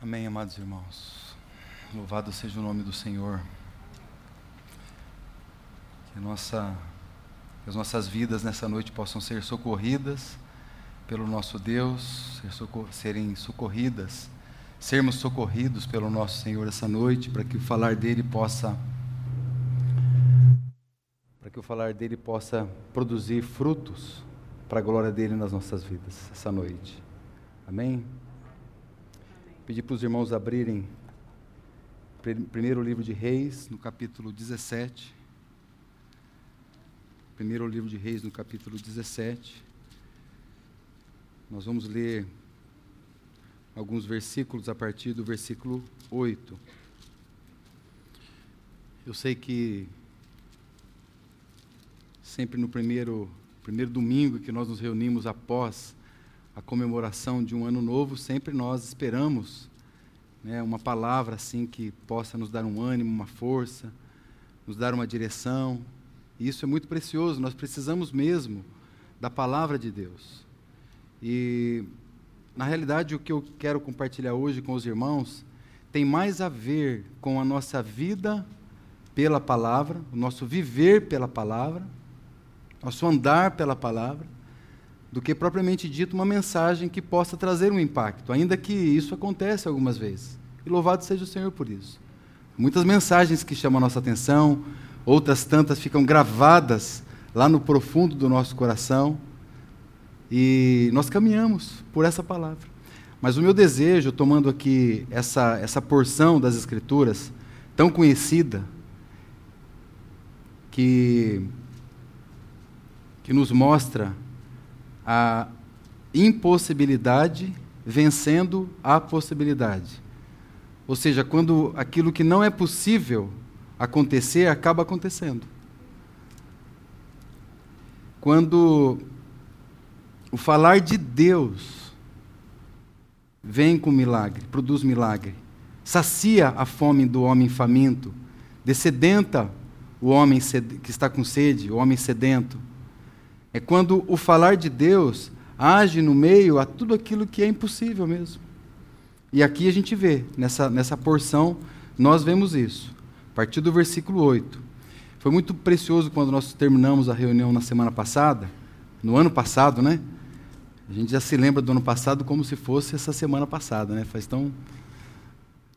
Amém, amados irmãos. Louvado seja o nome do Senhor. Que, nossa, que as nossas vidas nessa noite possam ser socorridas pelo nosso Deus, ser socor serem socorridas, sermos socorridos pelo nosso Senhor essa noite, para que o falar dele possa para que o falar dele possa produzir frutos para a glória dele nas nossas vidas essa noite. Amém. Pedir para os irmãos abrirem primeiro livro de Reis, no capítulo 17. Primeiro livro de Reis, no capítulo 17. Nós vamos ler alguns versículos a partir do versículo 8. Eu sei que sempre no primeiro, primeiro domingo que nós nos reunimos após a comemoração de um ano novo, sempre nós esperamos né, uma palavra assim que possa nos dar um ânimo, uma força, nos dar uma direção. E isso é muito precioso, nós precisamos mesmo da palavra de Deus. E, na realidade, o que eu quero compartilhar hoje com os irmãos tem mais a ver com a nossa vida pela palavra, o nosso viver pela palavra, nosso andar pela palavra, do que propriamente dito uma mensagem que possa trazer um impacto, ainda que isso aconteça algumas vezes. E louvado seja o Senhor por isso. Muitas mensagens que chamam a nossa atenção, outras tantas ficam gravadas lá no profundo do nosso coração, e nós caminhamos por essa palavra. Mas o meu desejo, tomando aqui essa, essa porção das Escrituras, tão conhecida, que, que nos mostra a impossibilidade vencendo a possibilidade. Ou seja, quando aquilo que não é possível acontecer acaba acontecendo. Quando o falar de Deus vem com milagre, produz milagre, sacia a fome do homem faminto, descedenta o homem que está com sede, o homem sedento é quando o falar de Deus age no meio a tudo aquilo que é impossível mesmo. E aqui a gente vê, nessa, nessa porção, nós vemos isso. A partir do versículo 8. Foi muito precioso quando nós terminamos a reunião na semana passada, no ano passado, né? A gente já se lembra do ano passado como se fosse essa semana passada, né? Faz tão.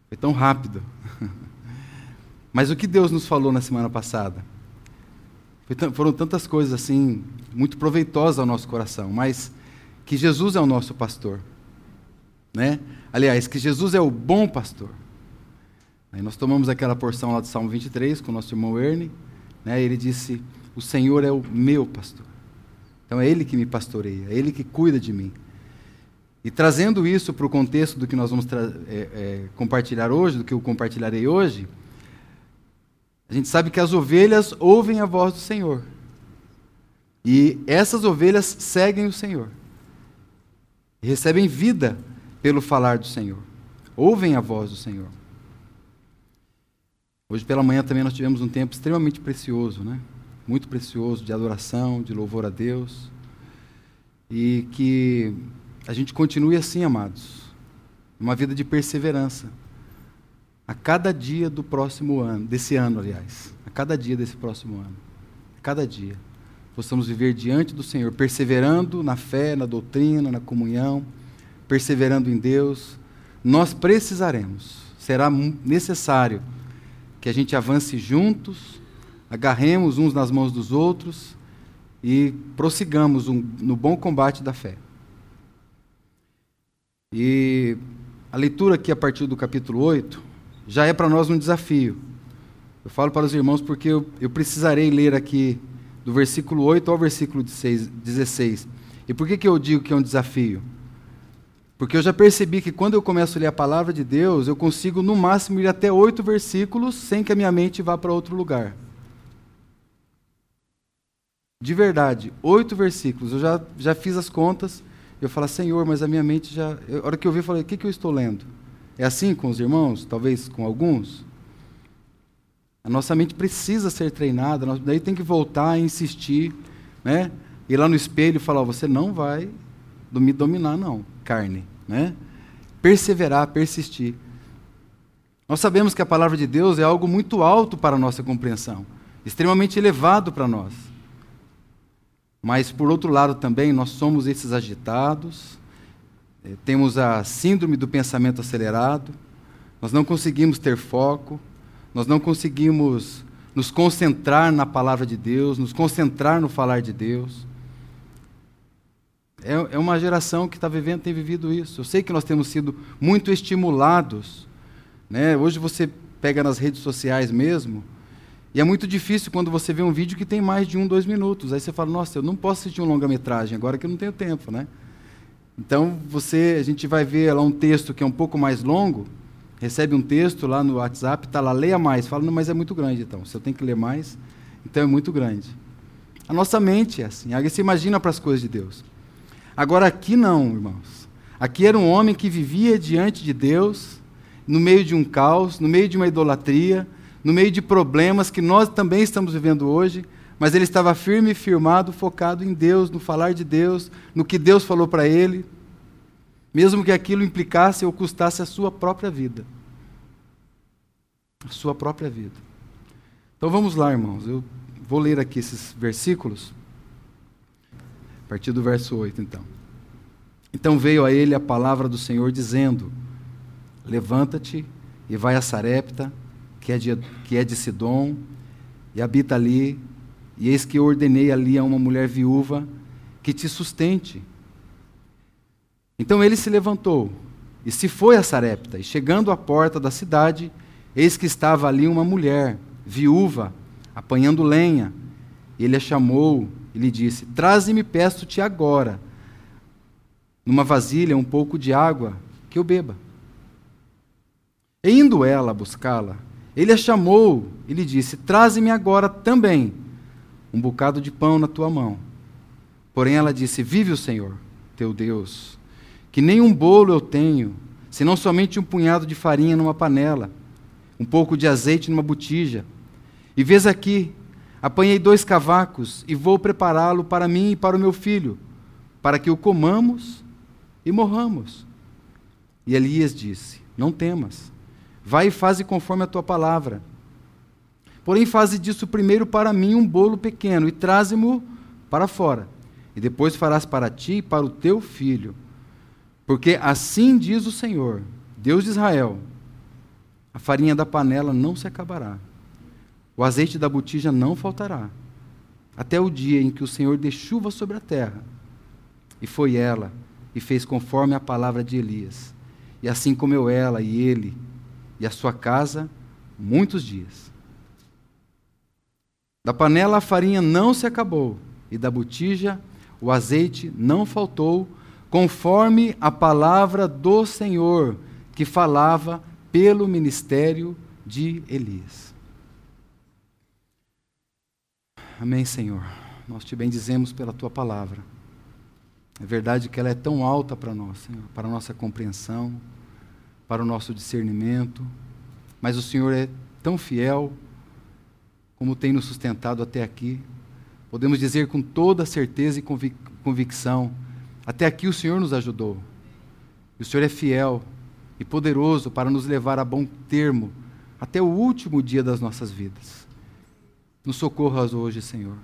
Foi tão rápido. Mas o que Deus nos falou na semana passada? Foram tantas coisas assim, muito proveitosas ao nosso coração, mas que Jesus é o nosso pastor. Né? Aliás, que Jesus é o bom pastor. Aí nós tomamos aquela porção lá do Salmo 23 com o nosso irmão Ernie. Né? Ele disse: O Senhor é o meu pastor. Então é Ele que me pastoreia, é Ele que cuida de mim. E trazendo isso para o contexto do que nós vamos é, é, compartilhar hoje, do que eu compartilharei hoje, a gente sabe que as ovelhas ouvem a voz do Senhor. E essas ovelhas seguem o Senhor. E recebem vida pelo falar do Senhor. Ouvem a voz do Senhor. Hoje pela manhã também nós tivemos um tempo extremamente precioso, né? Muito precioso de adoração, de louvor a Deus. E que a gente continue assim, amados. Uma vida de perseverança a cada dia do próximo ano, desse ano, aliás, a cada dia desse próximo ano, a cada dia, possamos viver diante do Senhor, perseverando na fé, na doutrina, na comunhão, perseverando em Deus. Nós precisaremos, será necessário que a gente avance juntos, agarremos uns nas mãos dos outros e prossigamos um, no bom combate da fé. E a leitura aqui a partir do capítulo 8 já é para nós um desafio. Eu falo para os irmãos porque eu, eu precisarei ler aqui do versículo 8 ao versículo 16. E por que, que eu digo que é um desafio? Porque eu já percebi que quando eu começo a ler a palavra de Deus, eu consigo no máximo ir até oito versículos sem que a minha mente vá para outro lugar. De verdade, oito versículos. Eu já, já fiz as contas. Eu falo, Senhor, mas a minha mente já. a hora que eu vi, eu falei, o que, que eu estou lendo? É assim com os irmãos? Talvez com alguns? A nossa mente precisa ser treinada, daí tem que voltar a insistir, né? Ir lá no espelho e falar: você não vai me dominar, não, carne, né? perseverar, persistir. Nós sabemos que a palavra de Deus é algo muito alto para a nossa compreensão, extremamente elevado para nós. Mas, por outro lado, também nós somos esses agitados, temos a síndrome do pensamento acelerado, nós não conseguimos ter foco, nós não conseguimos nos concentrar na palavra de Deus, nos concentrar no falar de Deus. É, é uma geração que está vivendo, tem vivido isso. Eu sei que nós temos sido muito estimulados. Né? Hoje você pega nas redes sociais mesmo, e é muito difícil quando você vê um vídeo que tem mais de um, dois minutos. Aí você fala, nossa, eu não posso assistir um longa-metragem agora que eu não tenho tempo, né? Então você, a gente vai ver lá um texto que é um pouco mais longo, recebe um texto lá no WhatsApp, está lá, leia mais. Fala, não, mas é muito grande então. Se eu tenho que ler mais, então é muito grande. A nossa mente é assim. Aí você imagina para as coisas de Deus. Agora aqui não, irmãos. Aqui era um homem que vivia diante de Deus, no meio de um caos, no meio de uma idolatria, no meio de problemas que nós também estamos vivendo hoje, mas ele estava firme firmado, focado em Deus, no falar de Deus, no que Deus falou para ele, mesmo que aquilo implicasse ou custasse a sua própria vida. A sua própria vida. Então vamos lá, irmãos. Eu vou ler aqui esses versículos. A partir do verso 8, então. Então veio a ele a palavra do Senhor dizendo: Levanta-te e vai a Sarepta, que é de, que é de Sidom, e habita ali, e eis que eu ordenei ali a uma mulher viúva que te sustente. Então ele se levantou e se foi a Sarepta, e chegando à porta da cidade, eis que estava ali uma mulher, viúva, apanhando lenha. Ele a chamou e lhe disse: Traze-me, peço-te agora, numa vasilha, um pouco de água, que eu beba. E indo ela buscá-la, ele a chamou e lhe disse: Traze-me agora também um bocado de pão na tua mão. Porém ela disse: Vive o Senhor, teu Deus, que nem um bolo eu tenho, senão somente um punhado de farinha numa panela, um pouco de azeite numa botija. E vês aqui, apanhei dois cavacos e vou prepará-lo para mim e para o meu filho, para que o comamos e morramos. E Elias disse: Não temas Vai e faze conforme a tua palavra. Porém, faze disso primeiro para mim um bolo pequeno e traze-mo para fora. E depois farás para ti e para o teu filho. Porque assim diz o Senhor, Deus de Israel: a farinha da panela não se acabará, o azeite da botija não faltará, até o dia em que o Senhor dê chuva sobre a terra. E foi ela, e fez conforme a palavra de Elias. E assim comeu ela e ele e a sua casa muitos dias. Da panela a farinha não se acabou, e da botija o azeite não faltou, conforme a palavra do Senhor, que falava pelo ministério de Elias. Amém, Senhor. Nós te bendizemos pela tua palavra. É verdade que ela é tão alta para nós, Senhor, para a nossa compreensão para o nosso discernimento, mas o Senhor é tão fiel como tem nos sustentado até aqui. Podemos dizer com toda certeza e convic convicção: até aqui o Senhor nos ajudou. E o Senhor é fiel e poderoso para nos levar a bom termo até o último dia das nossas vidas. Nos socorras hoje, Senhor.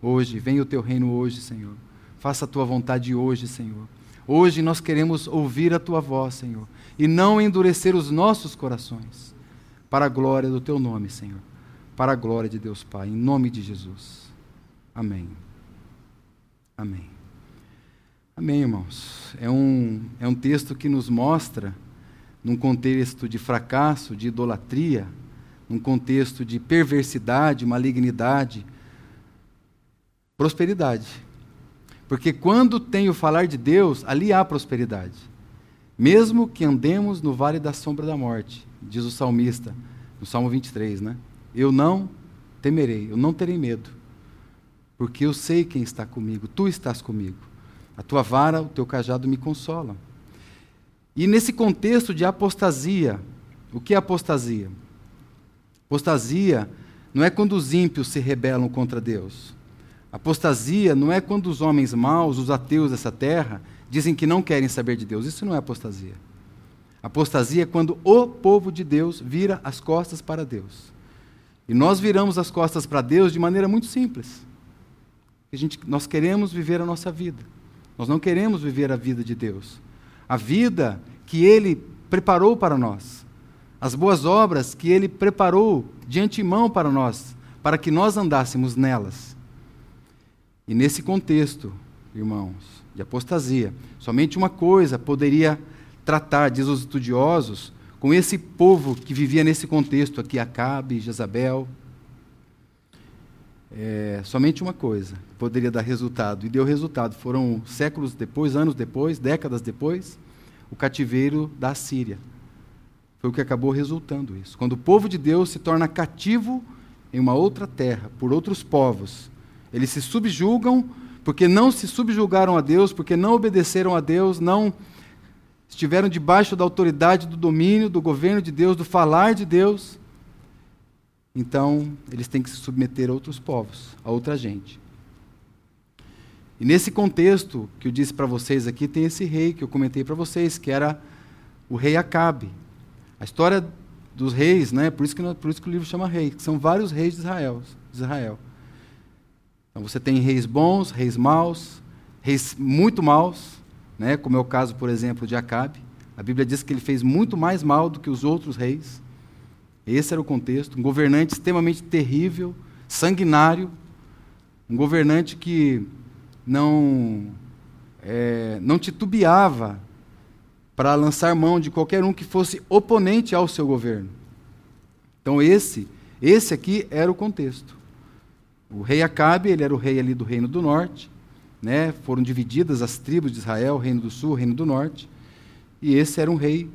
Hoje, venha o teu reino hoje, Senhor. Faça a tua vontade hoje, Senhor. Hoje nós queremos ouvir a tua voz, Senhor e não endurecer os nossos corações, para a glória do teu nome, Senhor, para a glória de Deus Pai, em nome de Jesus. Amém. Amém. Amém, irmãos. É um, é um texto que nos mostra, num contexto de fracasso, de idolatria, num contexto de perversidade, malignidade, prosperidade. Porque quando tem o falar de Deus, ali há prosperidade. Mesmo que andemos no vale da sombra da morte, diz o salmista, no Salmo 23, né? Eu não temerei, eu não terei medo, porque eu sei quem está comigo, tu estás comigo. A tua vara, o teu cajado me consolam. E nesse contexto de apostasia, o que é apostasia? Apostasia não é quando os ímpios se rebelam contra Deus. Apostasia não é quando os homens maus, os ateus dessa terra, dizem que não querem saber de Deus. Isso não é apostasia. Apostasia é quando o povo de Deus vira as costas para Deus. E nós viramos as costas para Deus de maneira muito simples. A gente, nós queremos viver a nossa vida. Nós não queremos viver a vida de Deus. A vida que Ele preparou para nós. As boas obras que Ele preparou de antemão para nós, para que nós andássemos nelas. E nesse contexto, irmãos, de apostasia, somente uma coisa poderia tratar, diz os estudiosos, com esse povo que vivia nesse contexto aqui, Acabe, Jezabel. É, somente uma coisa poderia dar resultado, e deu resultado. Foram séculos depois, anos depois, décadas depois, o cativeiro da Síria. Foi o que acabou resultando isso. Quando o povo de Deus se torna cativo em uma outra terra, por outros povos, eles se subjugam porque não se subjugaram a Deus, porque não obedeceram a Deus, não estiveram debaixo da autoridade, do domínio, do governo de Deus, do falar de Deus. Então, eles têm que se submeter a outros povos, a outra gente. E nesse contexto que eu disse para vocês aqui, tem esse rei que eu comentei para vocês, que era o rei Acabe. A história dos reis, né? por, isso que, por isso que o livro chama rei, que são vários reis de Israel. De Israel. Então você tem reis bons, reis maus, reis muito maus, né? como é o caso, por exemplo, de Acabe. A Bíblia diz que ele fez muito mais mal do que os outros reis. Esse era o contexto. Um governante extremamente terrível, sanguinário, um governante que não, é, não titubeava para lançar mão de qualquer um que fosse oponente ao seu governo. Então esse, esse aqui era o contexto. O rei Acabe, ele era o rei ali do reino do norte, né? Foram divididas as tribos de Israel, reino do sul, reino do norte. E esse era um rei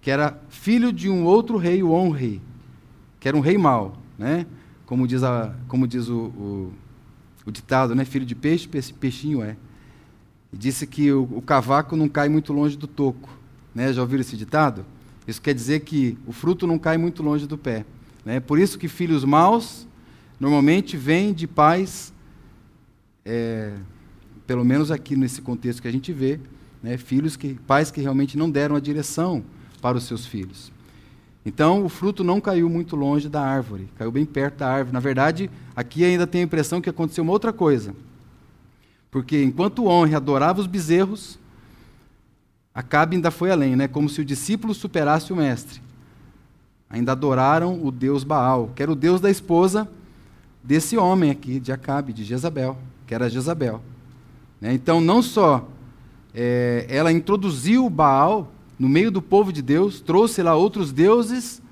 que era filho de um outro rei, o On-rei, que era um rei mau, né? Como diz, a, como diz o, o o ditado, né? Filho de peixe, peixinho é. E disse que o, o cavaco não cai muito longe do toco. Né? Já ouviram esse ditado? Isso quer dizer que o fruto não cai muito longe do pé. Né? Por isso que filhos maus normalmente vêm de pais, é, pelo menos aqui nesse contexto que a gente vê, né? filhos que, pais que realmente não deram a direção para os seus filhos. Então, o fruto não caiu muito longe da árvore, caiu bem perto da árvore. Na verdade, aqui ainda tem a impressão que aconteceu uma outra coisa. Porque enquanto o honre adorava os bezerros, Acabe ainda foi além, né? como se o discípulo superasse o mestre. Ainda adoraram o deus Baal, que era o deus da esposa desse homem aqui, de Acabe, de Jezabel, que era Jezabel. Né? Então, não só é, ela introduziu Baal no meio do povo de Deus, trouxe lá outros deuses.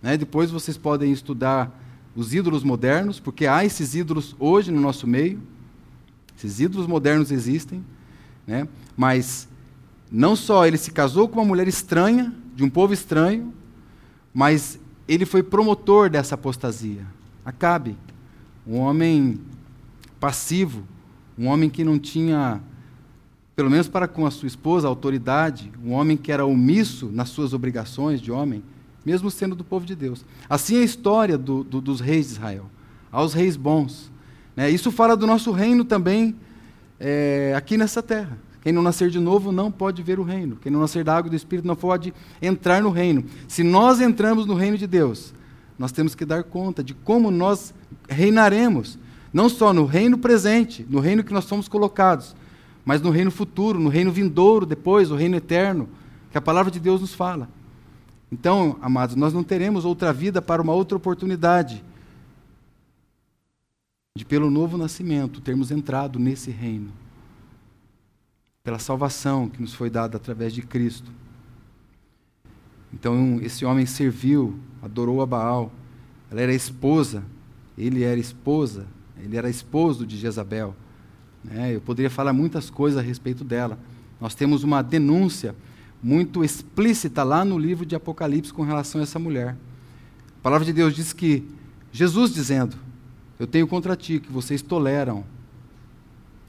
Né? Depois vocês podem estudar os ídolos modernos, porque há esses ídolos hoje no nosso meio. Esses ídolos modernos existem. Né? Mas não só ele se casou com uma mulher estranha, de um povo estranho, mas ele foi promotor dessa apostasia. Acabe, um homem passivo, um homem que não tinha pelo menos para com a sua esposa, autoridade, um homem que era omisso nas suas obrigações de homem, mesmo sendo do povo de Deus. Assim é a história do, do, dos reis de Israel, aos reis bons. Né? Isso fala do nosso reino também é, aqui nessa terra. Quem não nascer de novo não pode ver o reino. Quem não nascer da água do Espírito não pode entrar no reino. Se nós entramos no reino de Deus, nós temos que dar conta de como nós reinaremos. Não só no reino presente, no reino que nós somos colocados, mas no reino futuro, no reino vindouro, depois, o reino eterno, que a palavra de Deus nos fala. Então, amados, nós não teremos outra vida para uma outra oportunidade de, pelo novo nascimento, termos entrado nesse reino, pela salvação que nos foi dada através de Cristo. Então, esse homem serviu, adorou a Baal, ela era esposa, ele era esposa, ele era esposo de Jezabel. Né? Eu poderia falar muitas coisas a respeito dela. Nós temos uma denúncia muito explícita lá no livro de Apocalipse com relação a essa mulher. A palavra de Deus diz que Jesus dizendo: Eu tenho contra ti que vocês toleram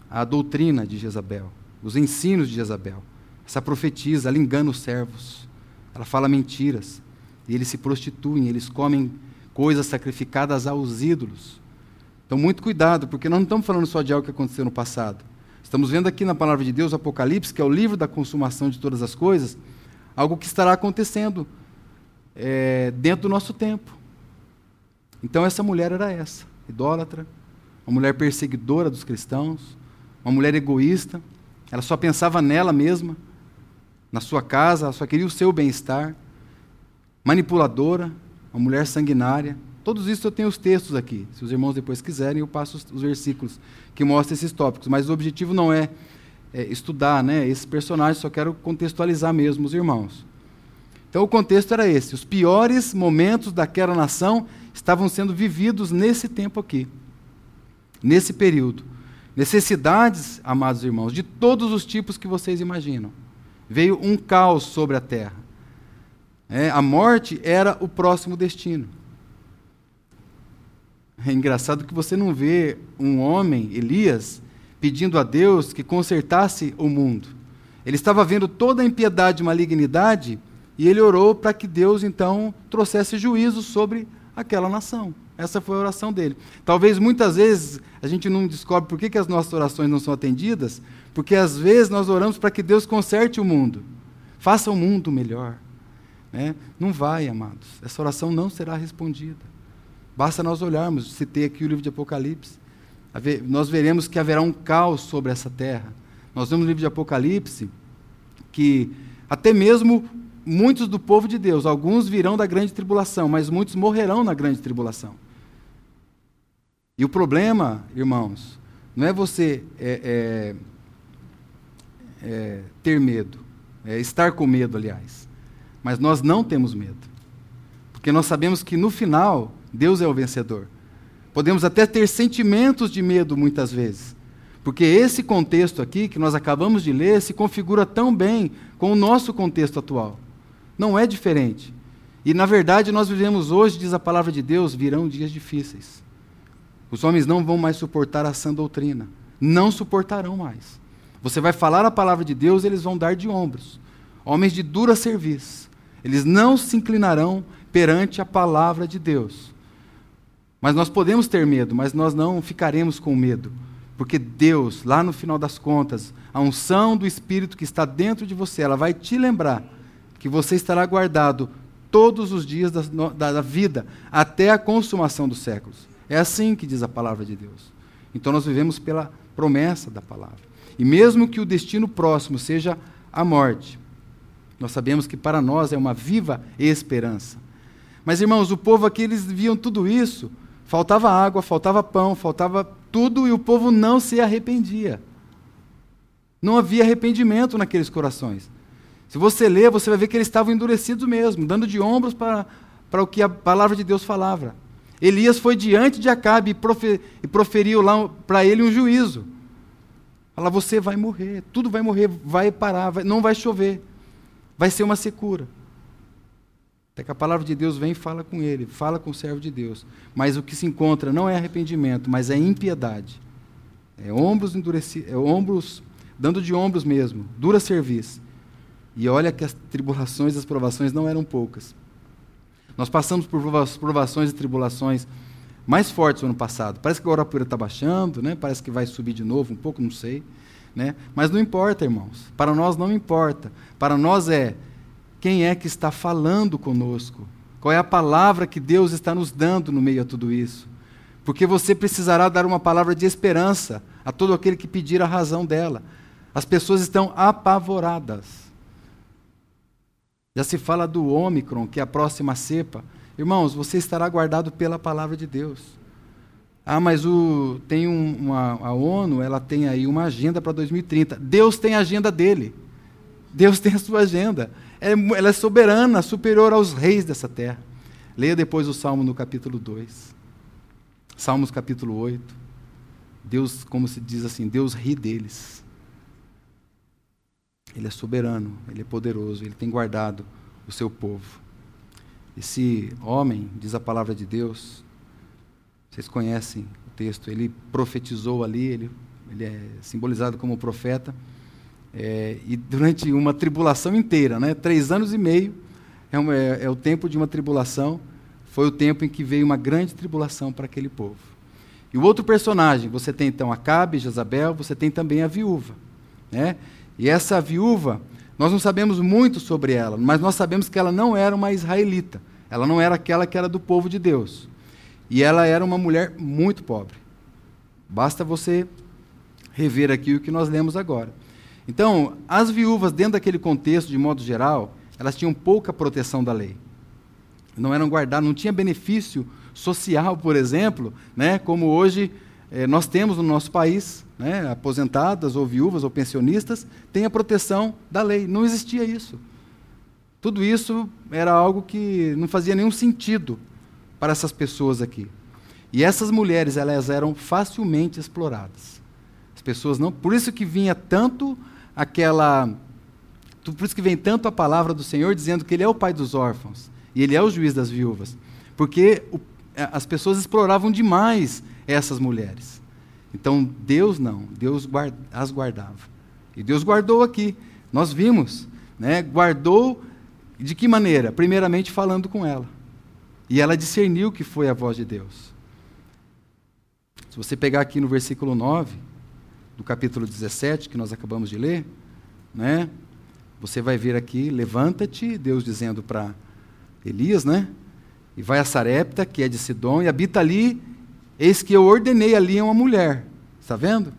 a doutrina de Jezabel, os ensinos de Jezabel. Essa profetisa, ela engana os servos, ela fala mentiras, e eles se prostituem, eles comem coisas sacrificadas aos ídolos. Então, muito cuidado, porque nós não estamos falando só de algo que aconteceu no passado. Estamos vendo aqui na palavra de Deus, Apocalipse, que é o livro da consumação de todas as coisas, algo que estará acontecendo é, dentro do nosso tempo. Então, essa mulher era essa, idólatra, uma mulher perseguidora dos cristãos, uma mulher egoísta, ela só pensava nela mesma, na sua casa, ela só queria o seu bem-estar, manipuladora, uma mulher sanguinária. Todos isso eu tenho os textos aqui. Se os irmãos depois quiserem, eu passo os, os versículos que mostram esses tópicos. Mas o objetivo não é, é estudar né, esses personagens, só quero contextualizar mesmo os irmãos. Então o contexto era esse: os piores momentos daquela nação estavam sendo vividos nesse tempo aqui, nesse período. Necessidades, amados irmãos, de todos os tipos que vocês imaginam. Veio um caos sobre a terra. É, a morte era o próximo destino. É engraçado que você não vê um homem, Elias, pedindo a Deus que consertasse o mundo. Ele estava vendo toda a impiedade e malignidade e ele orou para que Deus então trouxesse juízo sobre aquela nação. Essa foi a oração dele. Talvez muitas vezes a gente não descobre por que, que as nossas orações não são atendidas, porque às vezes nós oramos para que Deus conserte o mundo, faça o mundo melhor. Né? Não vai, amados. Essa oração não será respondida. Basta nós olharmos, citei aqui o livro de Apocalipse. Nós veremos que haverá um caos sobre essa terra. Nós vemos no livro de Apocalipse que até mesmo muitos do povo de Deus, alguns virão da grande tribulação, mas muitos morrerão na grande tribulação. E o problema, irmãos, não é você é, é, é, ter medo, é estar com medo, aliás. Mas nós não temos medo. Porque nós sabemos que no final, Deus é o vencedor. Podemos até ter sentimentos de medo muitas vezes. Porque esse contexto aqui, que nós acabamos de ler, se configura tão bem com o nosso contexto atual. Não é diferente. E, na verdade, nós vivemos hoje, diz a palavra de Deus, virão dias difíceis. Os homens não vão mais suportar a sã doutrina. Não suportarão mais. Você vai falar a palavra de Deus, eles vão dar de ombros. Homens de dura serviço. Eles não se inclinarão perante a palavra de Deus. Mas nós podemos ter medo, mas nós não ficaremos com medo. Porque Deus, lá no final das contas, a unção do Espírito que está dentro de você, ela vai te lembrar que você estará guardado todos os dias da, da, da vida, até a consumação dos séculos. É assim que diz a palavra de Deus. Então nós vivemos pela promessa da palavra. E mesmo que o destino próximo seja a morte, nós sabemos que para nós é uma viva esperança. Mas irmãos, o povo aqui eles viam tudo isso, faltava água, faltava pão, faltava tudo e o povo não se arrependia. Não havia arrependimento naqueles corações. Se você ler, você vai ver que eles estavam endurecidos mesmo, dando de ombros para, para o que a palavra de Deus falava. Elias foi diante de Acabe e, e proferiu lá para ele um juízo. Fala, você vai morrer, tudo vai morrer, vai parar, vai, não vai chover, vai ser uma secura. Até que a palavra de Deus vem e fala com ele, fala com o servo de Deus. Mas o que se encontra não é arrependimento, mas é impiedade. É ombros endurecidos, é ombros, dando de ombros mesmo, dura serviço. E olha que as tribulações e as provações não eram poucas. Nós passamos por provações e tribulações mais fortes no ano passado. Parece que agora a poeira está baixando, né? parece que vai subir de novo um pouco, não sei. Né? Mas não importa, irmãos. Para nós não importa. Para nós é quem é que está falando conosco. Qual é a palavra que Deus está nos dando no meio a tudo isso. Porque você precisará dar uma palavra de esperança a todo aquele que pedir a razão dela. As pessoas estão apavoradas. Já se fala do Ômicron, que é a próxima cepa. Irmãos, você estará guardado pela palavra de Deus. Ah, mas o, tem um, uma, a ONU, ela tem aí uma agenda para 2030. Deus tem a agenda dele. Deus tem a sua agenda. É, ela é soberana, superior aos reis dessa terra. Leia depois o Salmo no capítulo 2. Salmos capítulo 8. Deus, como se diz assim, Deus ri deles. Ele é soberano, ele é poderoso, ele tem guardado o seu povo. Esse homem, diz a palavra de Deus, vocês conhecem o texto, ele profetizou ali, ele, ele é simbolizado como profeta, é, e durante uma tribulação inteira, né, três anos e meio, é, é, é o tempo de uma tribulação, foi o tempo em que veio uma grande tribulação para aquele povo. E o outro personagem, você tem então Acabe, Jezabel, você tem também a viúva. Né? E essa viúva, Nós não sabemos muito sobre ela, mas nós sabemos que ela não era uma israelita. Ela não era aquela que era do povo de Deus. E ela era uma mulher muito pobre. Basta você rever aqui o que nós lemos agora. Então, as viúvas, dentro daquele contexto, de modo geral, elas tinham pouca proteção da lei. Não eram guardadas, não tinha benefício social, por exemplo, né, como hoje eh, nós temos no nosso país, né, aposentadas ou viúvas ou pensionistas, têm a proteção da lei. Não existia isso. Tudo isso era algo que não fazia nenhum sentido para essas pessoas aqui. E essas mulheres, elas eram facilmente exploradas. As pessoas não, por isso que vinha tanto aquela por isso que vem tanto a palavra do Senhor dizendo que ele é o pai dos órfãos e ele é o juiz das viúvas, porque o, as pessoas exploravam demais essas mulheres. Então Deus não, Deus as guardava. E Deus guardou aqui. Nós vimos, né? Guardou de que maneira? Primeiramente falando com ela. E ela discerniu que foi a voz de Deus. Se você pegar aqui no versículo 9, do capítulo 17, que nós acabamos de ler, né? Você vai ver aqui, levanta-te, Deus dizendo para Elias, né? E vai a Sarepta, que é de Sidom, e habita ali, eis que eu ordenei ali uma mulher. Está vendo?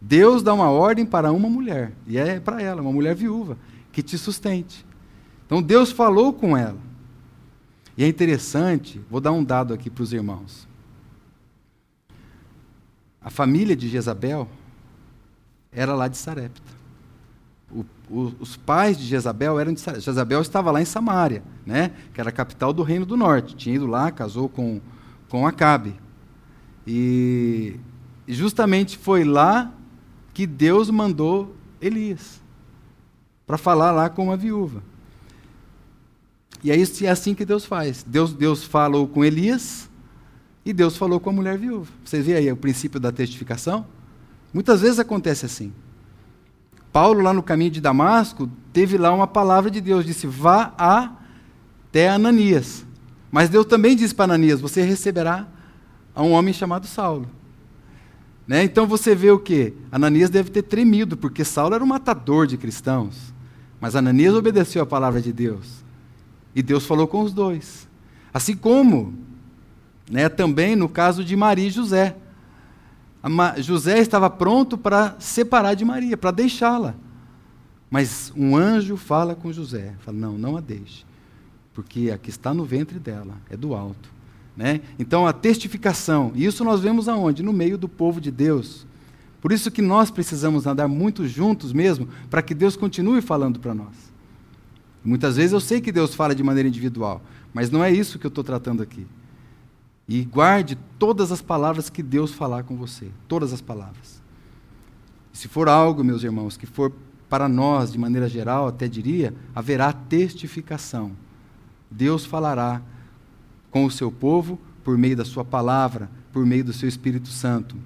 Deus dá uma ordem para uma mulher, e é para ela, uma mulher viúva, que te sustente. Então Deus falou com ela. E é interessante, vou dar um dado aqui para os irmãos. A família de Jezabel era lá de Sarepta. O, o, os pais de Jezabel eram de Sarepta. Jezabel estava lá em Samaria, né, que era a capital do reino do norte. Tinha ido lá, casou com, com Acabe. E justamente foi lá que Deus mandou Elias para falar lá com uma viúva. E é, isso, é assim que Deus faz. Deus, Deus falou com Elias e Deus falou com a mulher viúva. Vocês veem aí o princípio da testificação? Muitas vezes acontece assim. Paulo, lá no caminho de Damasco, teve lá uma palavra de Deus, disse: vá até Ananias. Mas Deus também disse para Ananias: você receberá a um homem chamado Saulo. Né? Então você vê o que? Ananias deve ter tremido, porque Saulo era um matador de cristãos. Mas Ananias obedeceu a palavra de Deus. E Deus falou com os dois. Assim como né, também no caso de Maria e José. José estava pronto para separar de Maria, para deixá-la. Mas um anjo fala com José, fala: "Não, não a deixe, porque a que está no ventre dela é do alto". Né? Então a testificação, isso nós vemos aonde? No meio do povo de Deus. Por isso que nós precisamos andar muito juntos mesmo, para que Deus continue falando para nós. Muitas vezes eu sei que Deus fala de maneira individual, mas não é isso que eu estou tratando aqui. E guarde todas as palavras que Deus falar com você. Todas as palavras. Se for algo, meus irmãos, que for para nós, de maneira geral, até diria, haverá testificação. Deus falará com o seu povo por meio da sua palavra, por meio do seu Espírito Santo.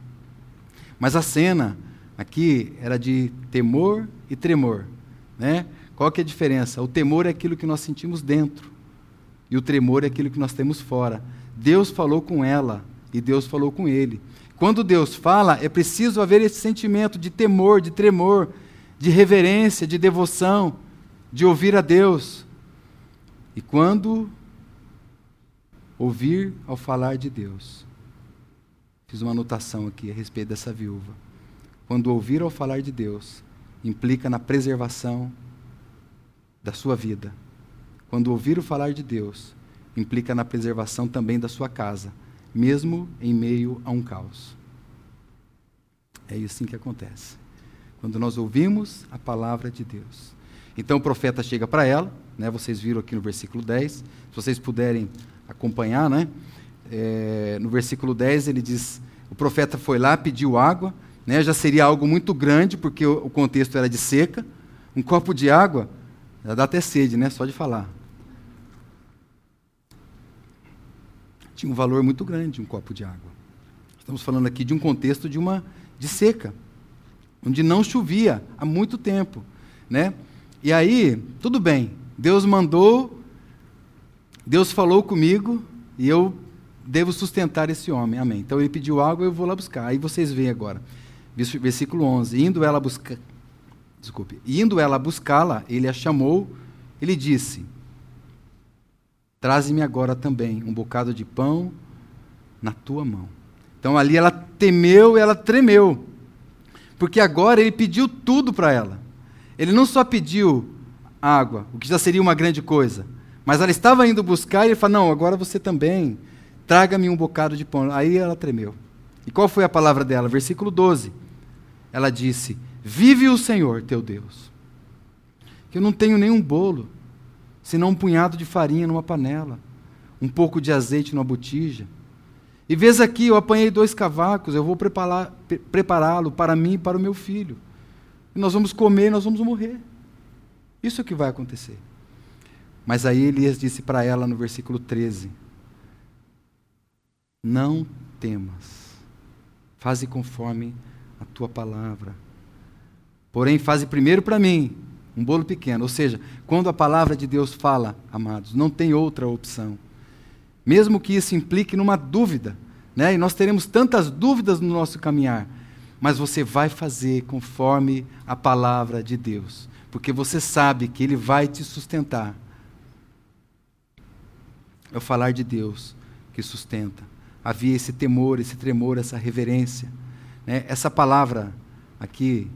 Mas a cena aqui era de temor e tremor. Né? Qual que é a diferença? O temor é aquilo que nós sentimos dentro, e o tremor é aquilo que nós temos fora. Deus falou com ela e Deus falou com ele. Quando Deus fala, é preciso haver esse sentimento de temor, de tremor, de reverência, de devoção, de ouvir a Deus. E quando ouvir ao falar de Deus, fiz uma anotação aqui a respeito dessa viúva. Quando ouvir ao falar de Deus, implica na preservação da sua vida. Quando ouvir o falar de Deus, implica na preservação também da sua casa, mesmo em meio a um caos. É isso assim que acontece. Quando nós ouvimos a palavra de Deus. Então o profeta chega para ela, né, vocês viram aqui no versículo 10, se vocês puderem acompanhar, né, é, no versículo 10 ele diz: o profeta foi lá, pediu água, né, já seria algo muito grande, porque o, o contexto era de seca. Um copo de água, já dá até sede, né, só de falar. Tinha um valor muito grande um copo de água. Estamos falando aqui de um contexto de uma de seca, onde não chovia há muito tempo, né? E aí, tudo bem. Deus mandou, Deus falou comigo e eu devo sustentar esse homem. Amém. Então ele pediu água, eu vou lá buscar. Aí vocês veem agora. Versículo 11. Indo ela buscar desculpe, indo ela buscá-la, ele a chamou, ele disse: Traze-me agora também um bocado de pão na tua mão. Então ali ela temeu e ela tremeu. Porque agora ele pediu tudo para ela. Ele não só pediu água, o que já seria uma grande coisa, mas ela estava indo buscar e ele falou: Não, agora você também, traga-me um bocado de pão. Aí ela tremeu. E qual foi a palavra dela? Versículo 12. Ela disse: Vive o Senhor teu Deus, que eu não tenho nenhum bolo, senão um punhado de farinha numa panela, um pouco de azeite numa botija. E vês aqui, eu apanhei dois cavacos, eu vou prepará-lo para mim e para o meu filho. E nós vamos comer, nós vamos morrer. Isso é o que vai acontecer. Mas aí Elias disse para ela no versículo 13: Não temas, faze conforme a tua palavra. Porém, faze primeiro para mim um bolo pequeno. Ou seja, quando a palavra de Deus fala, amados, não tem outra opção. Mesmo que isso implique numa dúvida, né? e nós teremos tantas dúvidas no nosso caminhar, mas você vai fazer conforme a palavra de Deus, porque você sabe que Ele vai te sustentar. É o falar de Deus que sustenta. Havia esse temor, esse tremor, essa reverência. Né? Essa palavra aqui,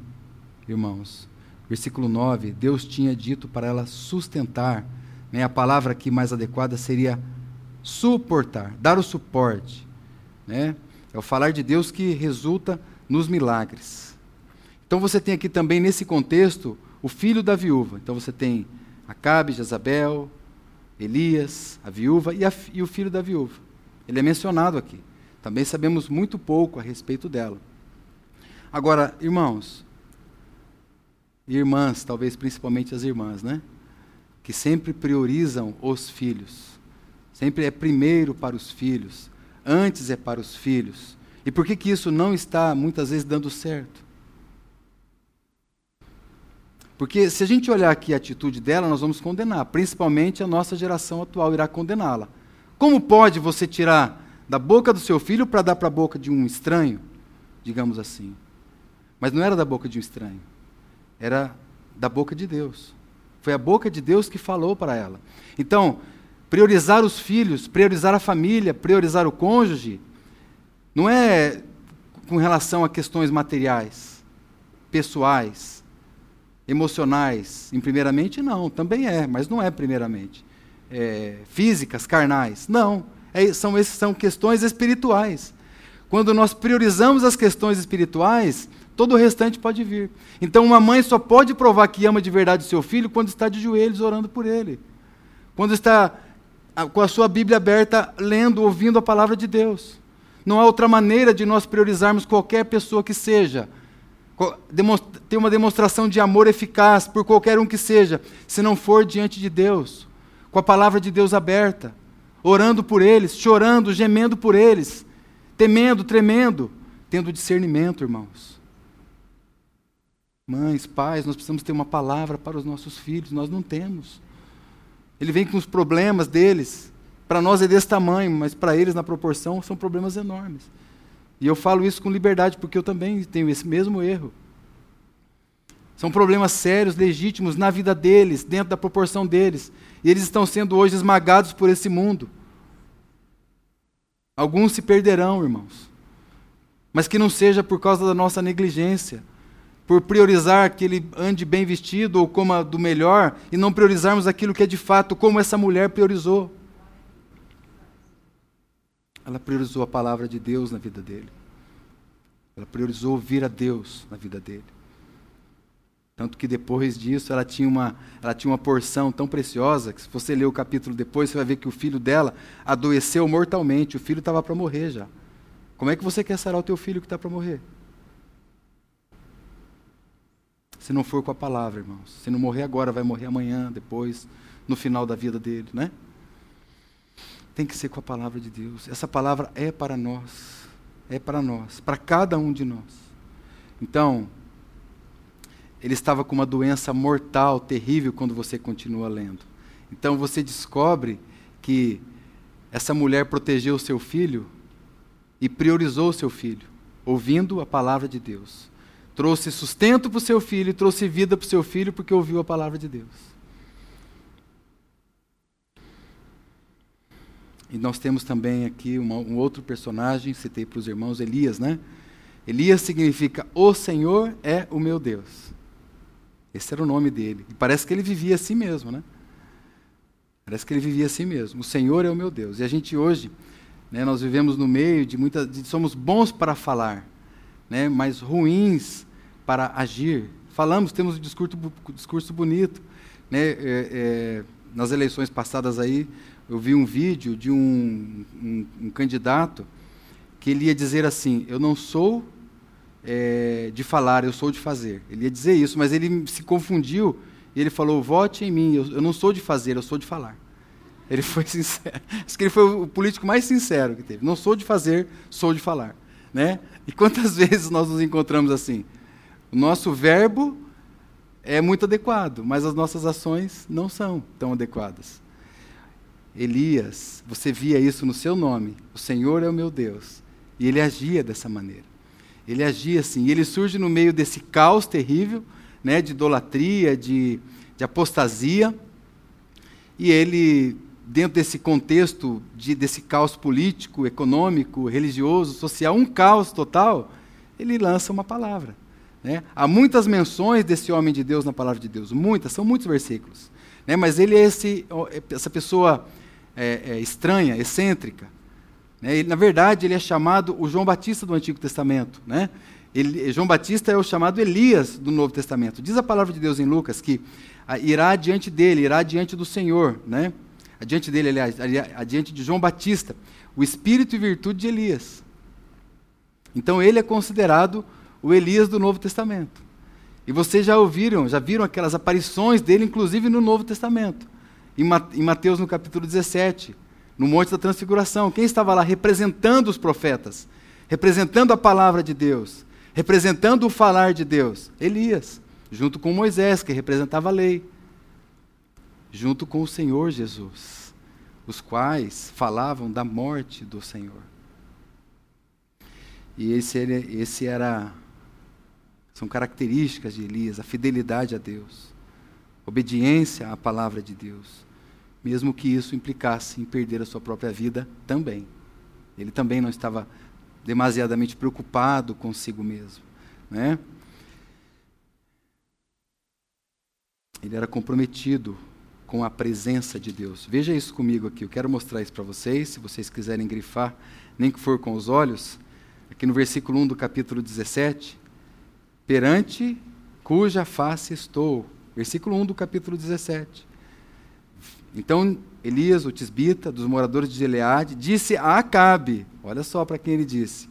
irmãos, versículo 9, Deus tinha dito para ela sustentar. Né? A palavra aqui mais adequada seria suportar, dar o suporte. Né? É o falar de Deus que resulta nos milagres. Então você tem aqui também, nesse contexto, o filho da viúva. Então você tem Acabe, Jezabel, Elias, a viúva e, a, e o filho da viúva. Ele é mencionado aqui. Também sabemos muito pouco a respeito dela. Agora, irmãos, irmãs, talvez principalmente as irmãs, né? Que sempre priorizam os filhos. Sempre é primeiro para os filhos, antes é para os filhos. E por que, que isso não está muitas vezes dando certo? Porque se a gente olhar aqui a atitude dela, nós vamos condenar, principalmente a nossa geração atual irá condená-la. Como pode você tirar da boca do seu filho para dar para a boca de um estranho, digamos assim? Mas não era da boca de um estranho, era da boca de Deus. Foi a boca de Deus que falou para ela. Então, priorizar os filhos, priorizar a família, priorizar o cônjuge, não é com relação a questões materiais, pessoais, emocionais, em primeiramente, não, também é, mas não é primeiramente. É, físicas, carnais, não. É, são, são questões espirituais. Quando nós priorizamos as questões espirituais, todo o restante pode vir. Então, uma mãe só pode provar que ama de verdade o seu filho quando está de joelhos orando por ele. Quando está com a sua Bíblia aberta, lendo, ouvindo a palavra de Deus. Não há outra maneira de nós priorizarmos qualquer pessoa que seja, ter uma demonstração de amor eficaz por qualquer um que seja, se não for diante de Deus, com a palavra de Deus aberta, orando por eles, chorando, gemendo por eles, temendo, tremendo, tendo discernimento, irmãos. Mães, pais, nós precisamos ter uma palavra para os nossos filhos, nós não temos. Ele vem com os problemas deles. Para nós é desse tamanho, mas para eles, na proporção, são problemas enormes. E eu falo isso com liberdade, porque eu também tenho esse mesmo erro. São problemas sérios, legítimos na vida deles, dentro da proporção deles. E eles estão sendo hoje esmagados por esse mundo. Alguns se perderão, irmãos. Mas que não seja por causa da nossa negligência por priorizar que ele ande bem vestido ou coma do melhor e não priorizarmos aquilo que é de fato como essa mulher priorizou. Ela priorizou a palavra de Deus na vida dele. Ela priorizou ouvir a Deus na vida dele. Tanto que depois disso ela tinha uma, ela tinha uma porção tão preciosa que se você ler o capítulo depois, você vai ver que o filho dela adoeceu mortalmente. O filho estava para morrer já. Como é que você quer sarar o teu filho que está para morrer? Se não for com a palavra, irmãos. Se não morrer agora, vai morrer amanhã, depois, no final da vida dele, né? Tem que ser com a palavra de Deus. Essa palavra é para nós. É para nós, para cada um de nós. Então, ele estava com uma doença mortal, terrível, quando você continua lendo. Então você descobre que essa mulher protegeu o seu filho e priorizou o seu filho, ouvindo a palavra de Deus trouxe sustento para o seu filho, trouxe vida para o seu filho porque ouviu a palavra de Deus. E nós temos também aqui uma, um outro personagem, citei para os irmãos, Elias, né? Elias significa o Senhor é o meu Deus. Esse era o nome dele. E parece que ele vivia assim mesmo, né? Parece que ele vivia assim mesmo. O Senhor é o meu Deus. E a gente hoje, né, nós vivemos no meio de muitas. Somos bons para falar, né, mas ruins para agir. Falamos, temos um discurso, discurso bonito. Né, é, é, nas eleições passadas aí, eu vi um vídeo de um, um, um candidato que ele ia dizer assim: Eu não sou é, de falar, eu sou de fazer. Ele ia dizer isso, mas ele se confundiu e ele falou: Vote em mim, eu, eu não sou de fazer, eu sou de falar. Ele foi sincero. Acho que ele foi o político mais sincero que teve. Não sou de fazer, sou de falar. Né? E quantas vezes nós nos encontramos assim? O nosso verbo é muito adequado, mas as nossas ações não são tão adequadas. Elias, você via isso no seu nome. O Senhor é o meu Deus. E ele agia dessa maneira. Ele agia assim. E ele surge no meio desse caos terrível, né, de idolatria, de, de apostasia. E ele, dentro desse contexto, de, desse caos político, econômico, religioso, social, um caos total, ele lança uma palavra. Né? Há muitas menções desse homem de Deus na palavra de Deus, muitas, são muitos versículos. Né? Mas ele é esse, essa pessoa é, é, estranha, excêntrica. Né? Ele, na verdade, ele é chamado o João Batista do Antigo Testamento. Né? Ele, João Batista é o chamado Elias do Novo Testamento. Diz a palavra de Deus em Lucas que ah, irá diante dele, irá diante do Senhor, né? adiante dele, aliás, adiante de João Batista, o espírito e virtude de Elias. Então ele é considerado o Elias do Novo Testamento. E vocês já ouviram, já viram aquelas aparições dele, inclusive no Novo Testamento em Mateus no capítulo 17, no Monte da Transfiguração. Quem estava lá representando os profetas, representando a palavra de Deus, representando o falar de Deus? Elias, junto com Moisés, que representava a lei, junto com o Senhor Jesus, os quais falavam da morte do Senhor. E esse esse era são características de Elias, a fidelidade a Deus, obediência à palavra de Deus mesmo que isso implicasse em perder a sua própria vida também. Ele também não estava demasiadamente preocupado consigo mesmo. Né? Ele era comprometido com a presença de Deus. Veja isso comigo aqui, eu quero mostrar isso para vocês, se vocês quiserem grifar, nem que for com os olhos. Aqui no versículo 1 do capítulo 17, perante cuja face estou. Versículo 1 do capítulo 17. Então Elias, o tisbita, dos moradores de Gileade, disse a Acabe, olha só para quem ele disse: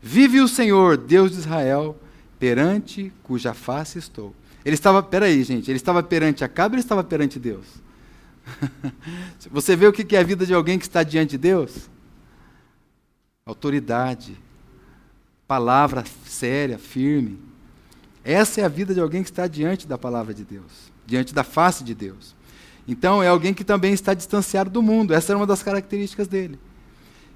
Vive o Senhor, Deus de Israel, perante cuja face estou. Ele estava, peraí, gente, ele estava perante Acabe ou ele estava perante Deus? Você vê o que é a vida de alguém que está diante de Deus? Autoridade, palavra séria, firme. Essa é a vida de alguém que está diante da palavra de Deus, diante da face de Deus. Então, é alguém que também está distanciado do mundo. Essa era uma das características dele.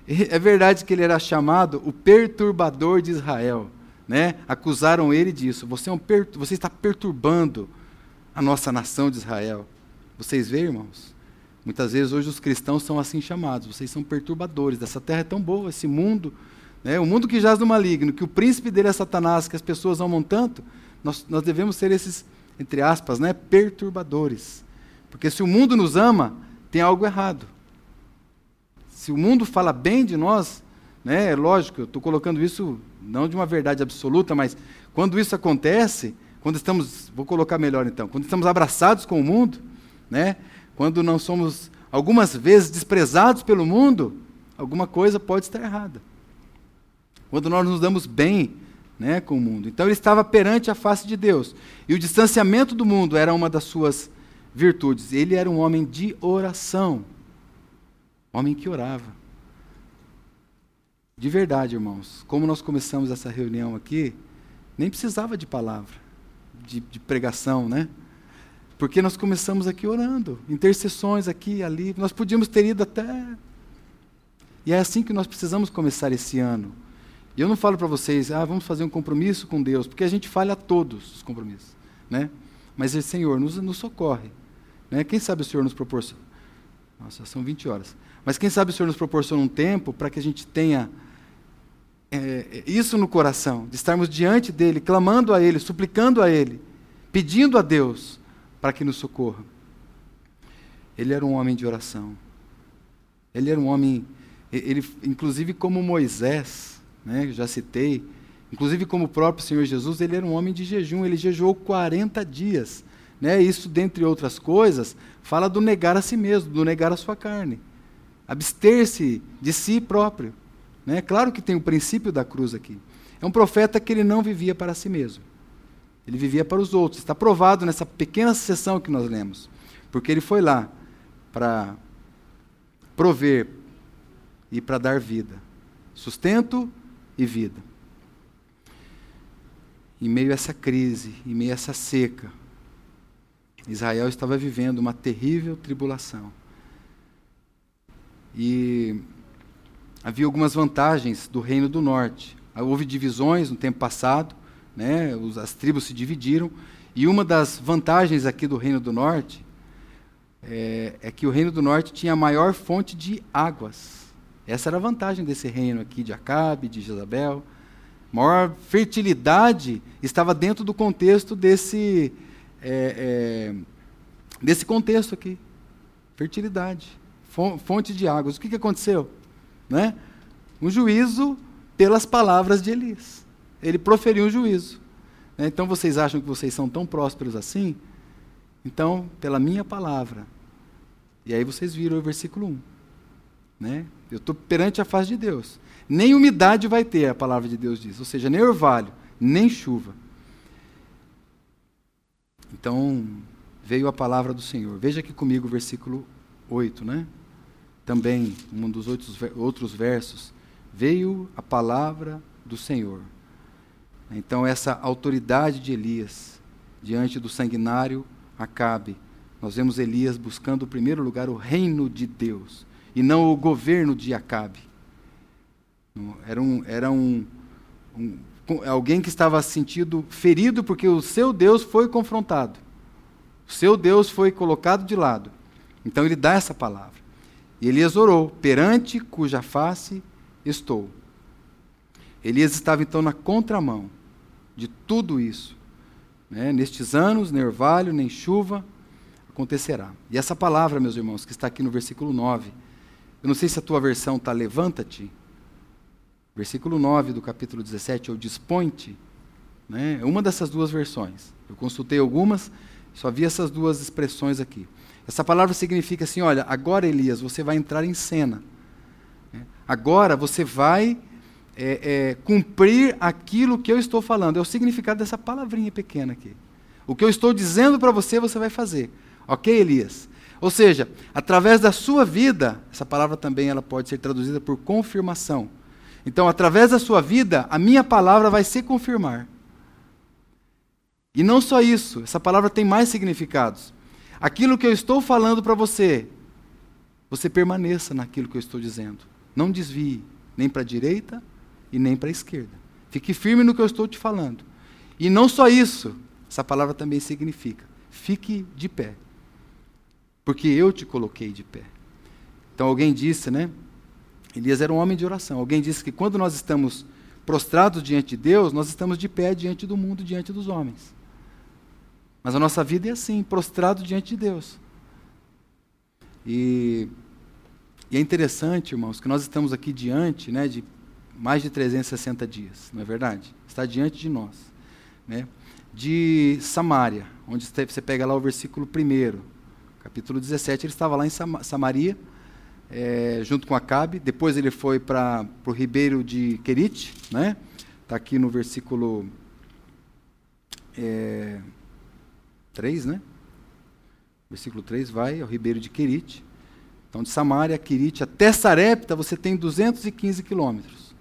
É verdade que ele era chamado o perturbador de Israel. Né? Acusaram ele disso. Você, é um você está perturbando a nossa nação de Israel. Vocês veem, irmãos? Muitas vezes hoje os cristãos são assim chamados. Vocês são perturbadores. Essa terra é tão boa, esse mundo. Né? O mundo que jaz no maligno, que o príncipe dele é Satanás, que as pessoas amam tanto. Nós, nós devemos ser esses, entre aspas, né, perturbadores. Porque se o mundo nos ama, tem algo errado. Se o mundo fala bem de nós, né, é lógico, eu estou colocando isso não de uma verdade absoluta, mas quando isso acontece, quando estamos, vou colocar melhor então, quando estamos abraçados com o mundo, né, quando não somos algumas vezes desprezados pelo mundo, alguma coisa pode estar errada. Quando nós nos damos bem né, com o mundo. Então ele estava perante a face de Deus. E o distanciamento do mundo era uma das suas virtudes. Ele era um homem de oração. Homem que orava. De verdade, irmãos, como nós começamos essa reunião aqui, nem precisava de palavra, de, de pregação, né? Porque nós começamos aqui orando, intercessões aqui e ali. Nós podíamos ter ido até. E é assim que nós precisamos começar esse ano. E eu não falo para vocês, ah, vamos fazer um compromisso com Deus, porque a gente falha todos os compromissos, né? Mas o Senhor nos, nos socorre, né? Quem sabe o Senhor nos proporciona? Nossa, são 20 horas. Mas quem sabe o Senhor nos proporciona um tempo para que a gente tenha é, isso no coração, de estarmos diante dele, clamando a ele, suplicando a ele, pedindo a Deus para que nos socorra. Ele era um homem de oração. Ele era um homem, ele, inclusive como Moisés, né, já citei, inclusive como o próprio Senhor Jesus, ele era um homem de jejum, ele jejuou 40 dias. Né? Isso, dentre outras coisas, fala do negar a si mesmo, do negar a sua carne. Abster-se de si próprio. Né? Claro que tem o princípio da cruz aqui. É um profeta que ele não vivia para si mesmo. Ele vivia para os outros. Está provado nessa pequena sessão que nós lemos. Porque ele foi lá para prover e para dar vida. Sustento e vida. Em meio a essa crise, em meio a essa seca, Israel estava vivendo uma terrível tribulação. E havia algumas vantagens do reino do norte. Houve divisões no tempo passado, né? as tribos se dividiram, e uma das vantagens aqui do reino do norte é, é que o reino do norte tinha a maior fonte de águas. Essa era a vantagem desse reino aqui de Acabe, de Jezabel. A maior fertilidade estava dentro do contexto desse, é, é, desse contexto aqui. Fertilidade, fonte de águas. O que, que aconteceu? Né? Um juízo pelas palavras de Elias. Ele proferiu um juízo. Né? Então vocês acham que vocês são tão prósperos assim? Então, pela minha palavra, e aí vocês viram o versículo 1. Né? Eu estou perante a face de Deus. Nem umidade vai ter, a palavra de Deus diz. Ou seja, nem orvalho, nem chuva. Então, veio a palavra do Senhor. Veja aqui comigo o versículo 8, né? Também, um dos outros versos. Veio a palavra do Senhor. Então, essa autoridade de Elias diante do sanguinário Acabe nós vemos Elias buscando, em primeiro lugar, o reino de Deus e não o governo de Acabe. Era, um, era um, um, alguém que estava sentido ferido porque o seu Deus foi confrontado. O seu Deus foi colocado de lado. Então ele dá essa palavra. E Elias orou: perante cuja face estou. Elias estava então na contramão de tudo isso. Né? Nestes anos, nem orvalho, nem chuva, acontecerá. E essa palavra, meus irmãos, que está aqui no versículo 9, eu não sei se a tua versão está levanta-te, versículo 9 do capítulo 17, ou dispõe-te, né? é uma dessas duas versões. Eu consultei algumas, só vi essas duas expressões aqui. Essa palavra significa assim: olha, agora Elias, você vai entrar em cena. Né? Agora você vai é, é, cumprir aquilo que eu estou falando. É o significado dessa palavrinha pequena aqui. O que eu estou dizendo para você, você vai fazer. Ok, Elias? Ou seja, através da sua vida, essa palavra também ela pode ser traduzida por confirmação. Então, através da sua vida, a minha palavra vai se confirmar. E não só isso, essa palavra tem mais significados. Aquilo que eu estou falando para você, você permaneça naquilo que eu estou dizendo. Não desvie nem para a direita e nem para a esquerda. Fique firme no que eu estou te falando. E não só isso, essa palavra também significa: fique de pé porque eu te coloquei de pé. Então alguém disse, né? Elias era um homem de oração. Alguém disse que quando nós estamos prostrados diante de Deus, nós estamos de pé diante do mundo, diante dos homens. Mas a nossa vida é assim, prostrado diante de Deus. E, e é interessante, irmãos, que nós estamos aqui diante né, de mais de 360 dias, não é verdade? Está diante de nós. Né? De Samaria, onde você pega lá o versículo 1 capítulo 17, ele estava lá em Samaria, é, junto com Acabe. Depois ele foi para o ribeiro de Querite, né? Está aqui no versículo é, 3, né? Versículo 3 vai ao ribeiro de Querite. Então, de Samaria a Querite até Sarepta, você tem 215 quilômetros.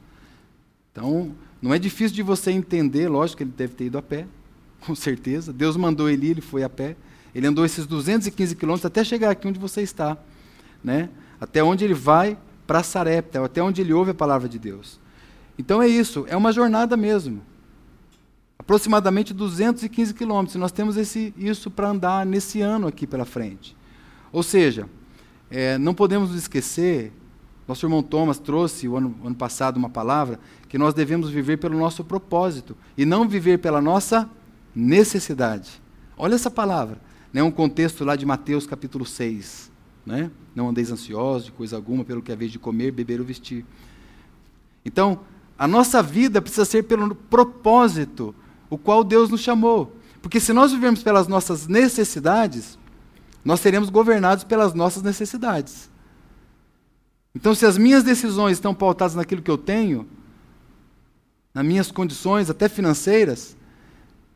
Então, não é difícil de você entender, lógico que ele deve ter ido a pé, com certeza. Deus mandou ele, ele foi a pé. Ele andou esses 215 quilômetros até chegar aqui onde você está. Né? Até onde ele vai para Sarepta, até onde ele ouve a palavra de Deus. Então é isso, é uma jornada mesmo. Aproximadamente 215 quilômetros. Nós temos esse, isso para andar nesse ano aqui pela frente. Ou seja, é, não podemos esquecer, nosso irmão Thomas trouxe o ano, ano passado uma palavra, que nós devemos viver pelo nosso propósito e não viver pela nossa necessidade. Olha essa palavra, né, um contexto lá de Mateus capítulo 6. Né? Não andeis ansiosos de coisa alguma, pelo que é vez de comer, beber ou vestir. Então, a nossa vida precisa ser pelo propósito, o qual Deus nos chamou. Porque se nós vivermos pelas nossas necessidades, nós seremos governados pelas nossas necessidades. Então, se as minhas decisões estão pautadas naquilo que eu tenho, nas minhas condições, até financeiras,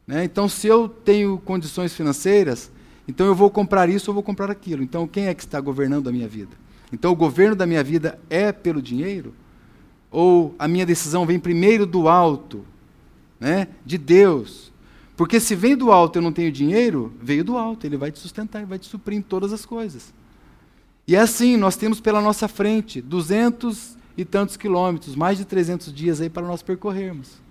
né? então, se eu tenho condições financeiras, então eu vou comprar isso ou vou comprar aquilo. Então, quem é que está governando a minha vida? Então, o governo da minha vida é pelo dinheiro? Ou a minha decisão vem primeiro do alto, né? de Deus? Porque se vem do alto e eu não tenho dinheiro, veio do alto, ele vai te sustentar, ele vai te suprir em todas as coisas. E é assim, nós temos pela nossa frente duzentos e tantos quilômetros, mais de 300 dias aí para nós percorrermos.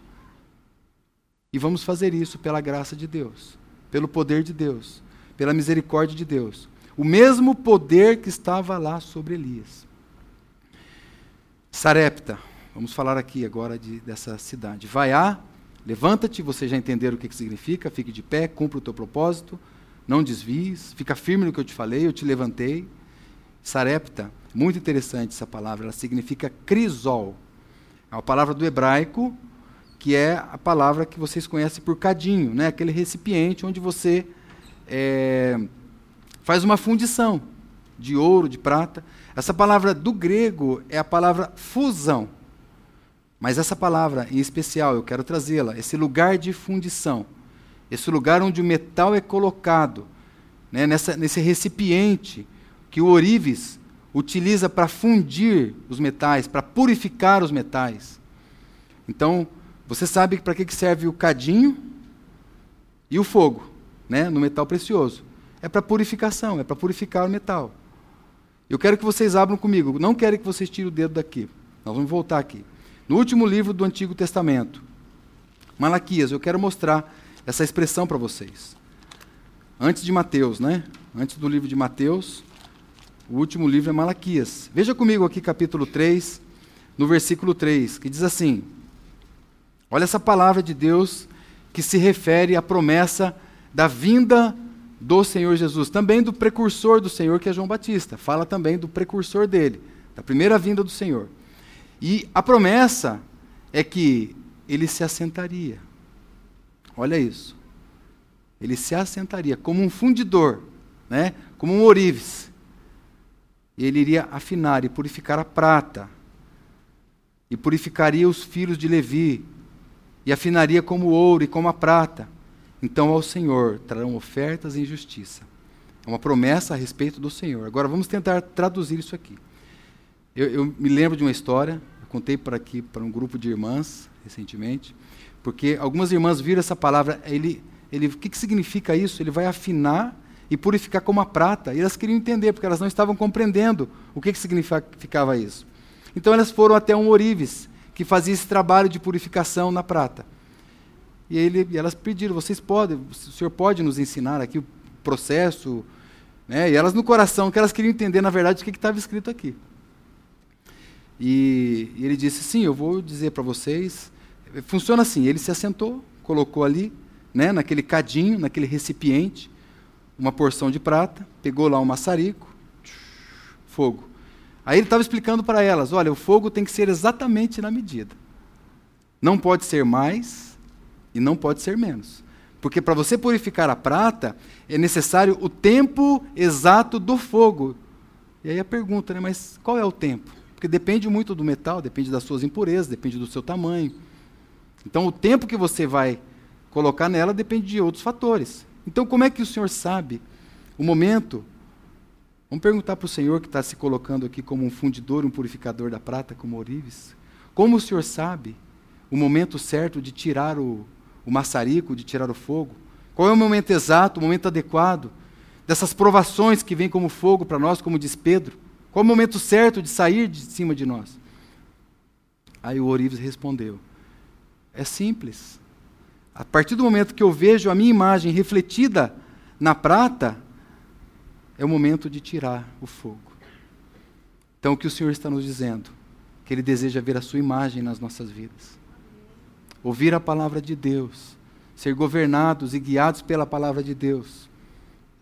E vamos fazer isso pela graça de Deus, pelo poder de Deus, pela misericórdia de Deus. O mesmo poder que estava lá sobre Elias. Sarepta, vamos falar aqui agora de, dessa cidade. Vai Levanta-te, você já entenderam o que, que significa, fique de pé, cumpra o teu propósito, não desvies, fica firme no que eu te falei, eu te levantei. Sarepta, muito interessante essa palavra, ela significa crisol. É uma palavra do hebraico, que é a palavra que vocês conhecem por cadinho, né? aquele recipiente onde você é, faz uma fundição de ouro, de prata. Essa palavra do grego é a palavra fusão. Mas essa palavra em especial, eu quero trazê-la, esse lugar de fundição, esse lugar onde o metal é colocado, né, nessa, nesse recipiente que o Orives utiliza para fundir os metais, para purificar os metais. Então, você sabe para que serve o cadinho e o fogo né, no metal precioso. É para purificação, é para purificar o metal. Eu quero que vocês abram comigo, não quero que vocês tirem o dedo daqui. Nós vamos voltar aqui. No último livro do Antigo Testamento, Malaquias, eu quero mostrar essa expressão para vocês. Antes de Mateus, né? Antes do livro de Mateus, o último livro é Malaquias. Veja comigo aqui capítulo 3, no versículo 3, que diz assim: Olha essa palavra de Deus que se refere à promessa da vinda do Senhor Jesus, também do precursor do Senhor, que é João Batista. Fala também do precursor dele, da primeira vinda do Senhor. E a promessa é que ele se assentaria. Olha isso. Ele se assentaria como um fundidor, né? como um orives. E ele iria afinar e purificar a prata. E purificaria os filhos de Levi. E afinaria como ouro e como a prata. Então ao Senhor trarão ofertas em justiça. É uma promessa a respeito do Senhor. Agora vamos tentar traduzir isso aqui. Eu, eu me lembro de uma história, contei por aqui para um grupo de irmãs recentemente, porque algumas irmãs viram essa palavra, ele, ele, o que, que significa isso? Ele vai afinar e purificar como a prata. E elas queriam entender, porque elas não estavam compreendendo o que, que significava isso. Então elas foram até um orives, que fazia esse trabalho de purificação na prata. E, ele, e elas pediram, vocês podem, o senhor pode nos ensinar aqui o processo? Né? E elas no coração, que elas queriam entender, na verdade, o que estava escrito aqui. E, e ele disse: Sim, eu vou dizer para vocês. Funciona assim: ele se assentou, colocou ali, né, naquele cadinho, naquele recipiente, uma porção de prata, pegou lá um maçarico, fogo. Aí ele estava explicando para elas: olha, o fogo tem que ser exatamente na medida. Não pode ser mais e não pode ser menos. Porque para você purificar a prata, é necessário o tempo exato do fogo. E aí a pergunta, né, mas qual é o tempo? Porque depende muito do metal, depende das suas impurezas, depende do seu tamanho. Então, o tempo que você vai colocar nela depende de outros fatores. Então, como é que o Senhor sabe o momento? Vamos perguntar para o Senhor que está se colocando aqui como um fundidor, um purificador da prata, como Orives. Como o Senhor sabe o momento certo de tirar o, o maçarico, de tirar o fogo? Qual é o momento exato, o momento adequado dessas provações que vêm como fogo para nós, como diz Pedro? Qual o momento certo de sair de cima de nós? Aí o ourives respondeu: É simples. A partir do momento que eu vejo a minha imagem refletida na prata, é o momento de tirar o fogo. Então, o que o Senhor está nos dizendo? Que Ele deseja ver a Sua imagem nas nossas vidas. Ouvir a palavra de Deus, ser governados e guiados pela palavra de Deus,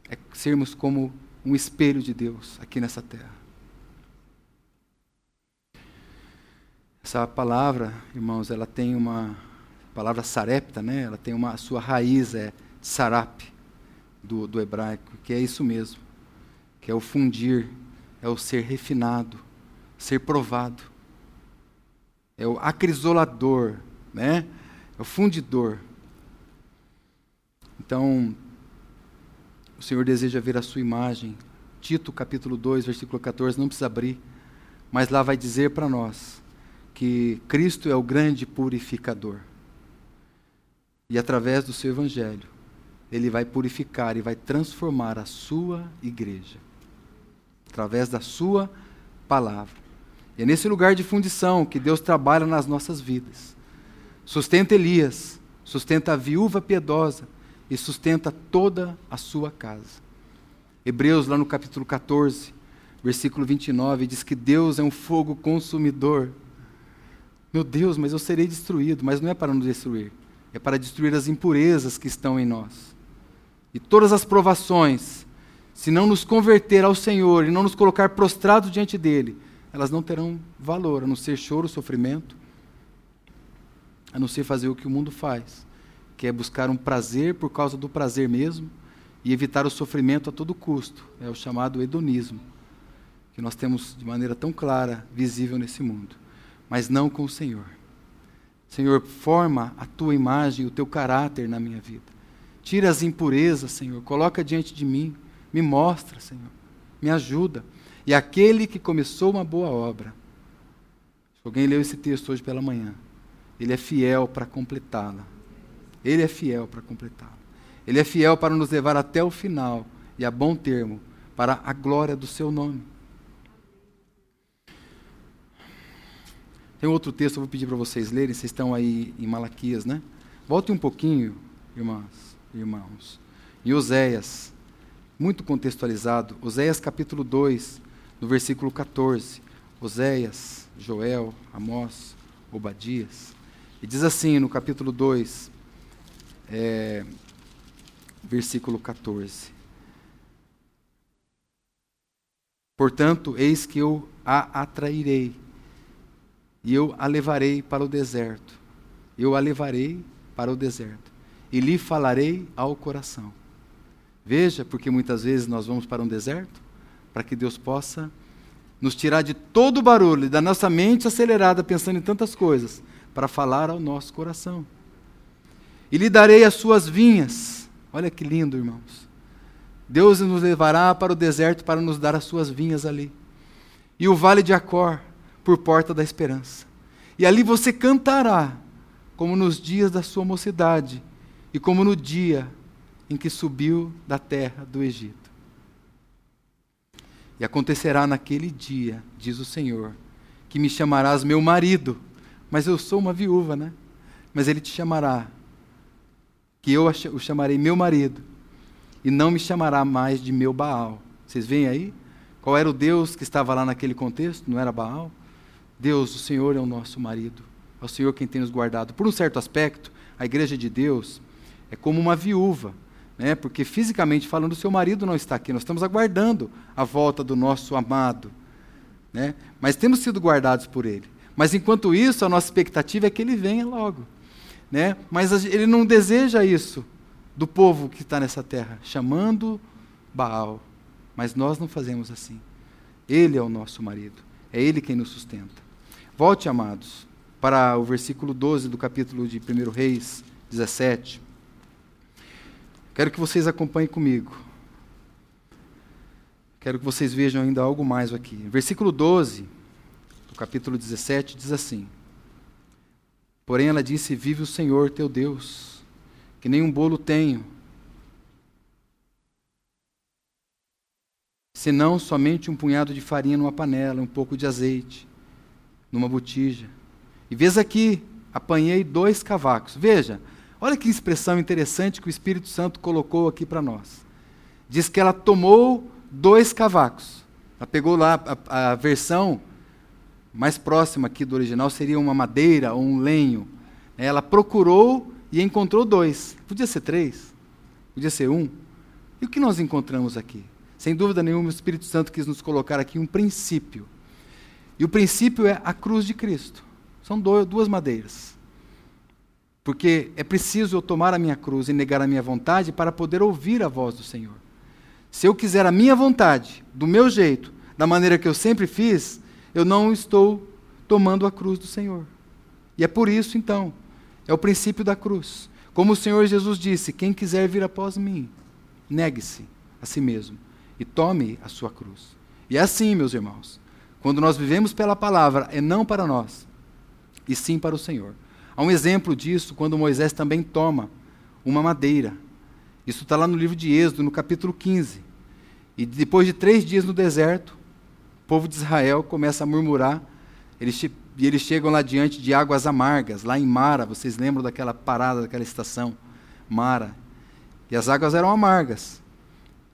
é sermos como um espelho de Deus aqui nessa terra. Essa palavra, irmãos, ela tem uma palavra sarepta, né? Ela tem uma sua raiz é sarap do, do hebraico, que é isso mesmo, que é o fundir, é o ser refinado, ser provado, é o acrisolador, né? É o fundidor. Então, o Senhor deseja ver a sua imagem. Tito, capítulo 2, versículo 14, não precisa abrir, mas lá vai dizer para nós que Cristo é o grande purificador. E através do seu evangelho, ele vai purificar e vai transformar a sua igreja através da sua palavra. E é nesse lugar de fundição que Deus trabalha nas nossas vidas. Sustenta Elias, sustenta a viúva piedosa e sustenta toda a sua casa. Hebreus, lá no capítulo 14, versículo 29, diz que Deus é um fogo consumidor. Meu Deus, mas eu serei destruído. Mas não é para nos destruir, é para destruir as impurezas que estão em nós. E todas as provações, se não nos converter ao Senhor e não nos colocar prostrados diante dele, elas não terão valor, a não ser choro, sofrimento, a não ser fazer o que o mundo faz, que é buscar um prazer por causa do prazer mesmo e evitar o sofrimento a todo custo. É o chamado hedonismo, que nós temos de maneira tão clara, visível nesse mundo, mas não com o Senhor. Senhor, forma a tua imagem, o teu caráter na minha vida. Tira as impurezas, Senhor, coloca diante de mim, me mostra, Senhor, me ajuda. E aquele que começou uma boa obra, alguém leu esse texto hoje pela manhã, ele é fiel para completá-la. Ele é fiel para completá-la. Ele é fiel para nos levar até o final e a bom termo, para a glória do seu nome. Tem outro texto, eu vou pedir para vocês lerem, vocês estão aí em Malaquias, né? Volte um pouquinho, irmãs irmãos. Em Oséias, muito contextualizado, Oséias capítulo 2, no versículo 14. Oséias, Joel, Amós, Obadias. E diz assim no capítulo 2, é, versículo 14. Portanto, eis que eu a atrairei, e eu a levarei para o deserto. Eu a levarei para o deserto e lhe falarei ao coração. Veja, porque muitas vezes nós vamos para um deserto para que Deus possa nos tirar de todo o barulho, da nossa mente acelerada pensando em tantas coisas, para falar ao nosso coração. E lhe darei as suas vinhas. Olha que lindo, irmãos. Deus nos levará para o deserto para nos dar as suas vinhas ali. E o vale de Acor por porta da esperança. E ali você cantará, como nos dias da sua mocidade, e como no dia em que subiu da terra do Egito. E acontecerá naquele dia, diz o Senhor, que me chamarás meu marido, mas eu sou uma viúva, né? Mas ele te chamará, que eu o chamarei meu marido, e não me chamará mais de meu Baal. Vocês veem aí? Qual era o Deus que estava lá naquele contexto? Não era Baal? Deus, o Senhor é o nosso marido. É o Senhor quem tem nos guardado. Por um certo aspecto, a igreja de Deus é como uma viúva, né? porque fisicamente falando, seu marido não está aqui, nós estamos aguardando a volta do nosso amado. Né? Mas temos sido guardados por ele. Mas enquanto isso, a nossa expectativa é que ele venha logo. Né? Mas ele não deseja isso do povo que está nessa terra, chamando Baal. Mas nós não fazemos assim. Ele é o nosso marido. É ele quem nos sustenta. Volte, amados, para o versículo 12 do capítulo de 1 Reis 17. Quero que vocês acompanhem comigo. Quero que vocês vejam ainda algo mais aqui. Versículo 12, do capítulo 17, diz assim: Porém ela disse: Vive o Senhor teu Deus, que nem um bolo tenho, senão somente um punhado de farinha numa panela, um pouco de azeite numa botija, E vês aqui, apanhei dois cavacos. Veja, olha que expressão interessante que o Espírito Santo colocou aqui para nós. Diz que ela tomou dois cavacos. Ela pegou lá a, a versão mais próxima aqui do original seria uma madeira ou um lenho. Ela procurou e encontrou dois. Podia ser três, podia ser um. E o que nós encontramos aqui? Sem dúvida nenhuma, o Espírito Santo quis nos colocar aqui um princípio. E o princípio é a cruz de Cristo. São duas madeiras. Porque é preciso eu tomar a minha cruz e negar a minha vontade para poder ouvir a voz do Senhor. Se eu quiser a minha vontade, do meu jeito, da maneira que eu sempre fiz, eu não estou tomando a cruz do Senhor. E é por isso, então, é o princípio da cruz. Como o Senhor Jesus disse: quem quiser vir após mim, negue-se a si mesmo e tome a sua cruz. E é assim, meus irmãos. Quando nós vivemos pela palavra, é não para nós, e sim para o Senhor. Há um exemplo disso quando Moisés também toma uma madeira. Isso está lá no livro de Êxodo, no capítulo 15. E depois de três dias no deserto, o povo de Israel começa a murmurar. Eles, e eles chegam lá diante de águas amargas, lá em Mara. Vocês lembram daquela parada, daquela estação? Mara. E as águas eram amargas.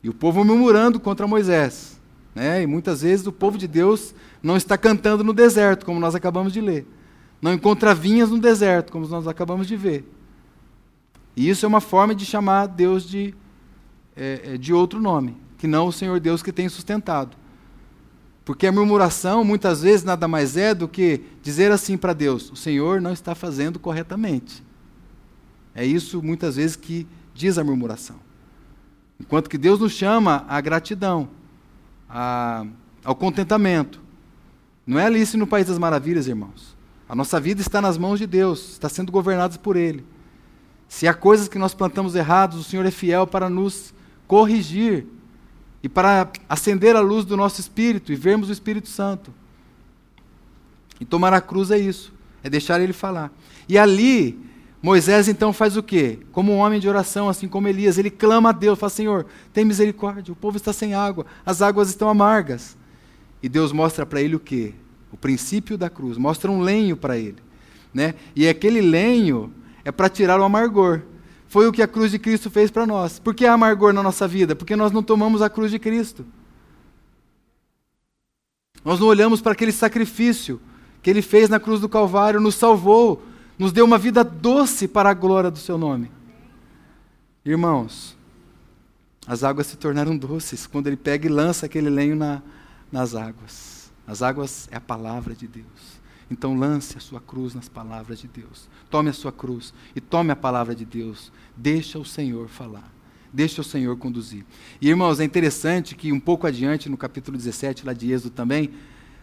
E o povo murmurando contra Moisés. Né? E muitas vezes o povo de Deus não está cantando no deserto, como nós acabamos de ler. Não encontra vinhas no deserto, como nós acabamos de ver. E isso é uma forma de chamar Deus de, é, é de outro nome, que não o Senhor Deus que tem sustentado. Porque a murmuração muitas vezes nada mais é do que dizer assim para Deus: o Senhor não está fazendo corretamente. É isso muitas vezes que diz a murmuração. Enquanto que Deus nos chama à gratidão, à, ao contentamento. Não é Alice no País das Maravilhas, irmãos. A nossa vida está nas mãos de Deus, está sendo governada por Ele. Se há coisas que nós plantamos errados, o Senhor é fiel para nos corrigir e para acender a luz do nosso espírito e vermos o Espírito Santo. E tomar a cruz é isso, é deixar Ele falar. E ali, Moisés então faz o quê? Como um homem de oração, assim como Elias, ele clama a Deus, fala: Senhor, tem misericórdia, o povo está sem água, as águas estão amargas. E Deus mostra para ele o quê? O princípio da cruz, mostra um lenho para ele. Né? E aquele lenho é para tirar o amargor. Foi o que a cruz de Cristo fez para nós. Por que há amargor na nossa vida? Porque nós não tomamos a cruz de Cristo. Nós não olhamos para aquele sacrifício que ele fez na cruz do Calvário, nos salvou, nos deu uma vida doce para a glória do seu nome. Irmãos, as águas se tornaram doces quando ele pega e lança aquele lenho na, nas águas. As águas é a palavra de Deus. Então lance a sua cruz nas palavras de Deus. Tome a sua cruz e tome a palavra de Deus. Deixa o Senhor falar. Deixa o Senhor conduzir. E irmãos, é interessante que um pouco adiante, no capítulo 17, lá de Êxodo também,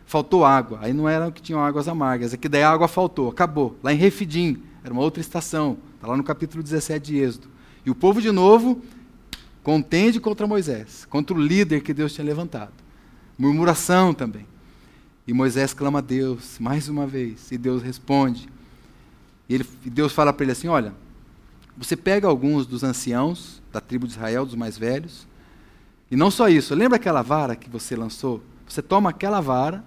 faltou água. Aí não era que tinham águas amargas, é que daí a água faltou, acabou. Lá em Refidim, era uma outra estação, está lá no capítulo 17 de Êxodo. E o povo de novo contende contra Moisés, contra o líder que Deus tinha levantado. Murmuração também. E Moisés clama a Deus mais uma vez, e Deus responde. E, ele, e Deus fala para ele assim: Olha, você pega alguns dos anciãos da tribo de Israel, dos mais velhos, e não só isso, lembra aquela vara que você lançou? Você toma aquela vara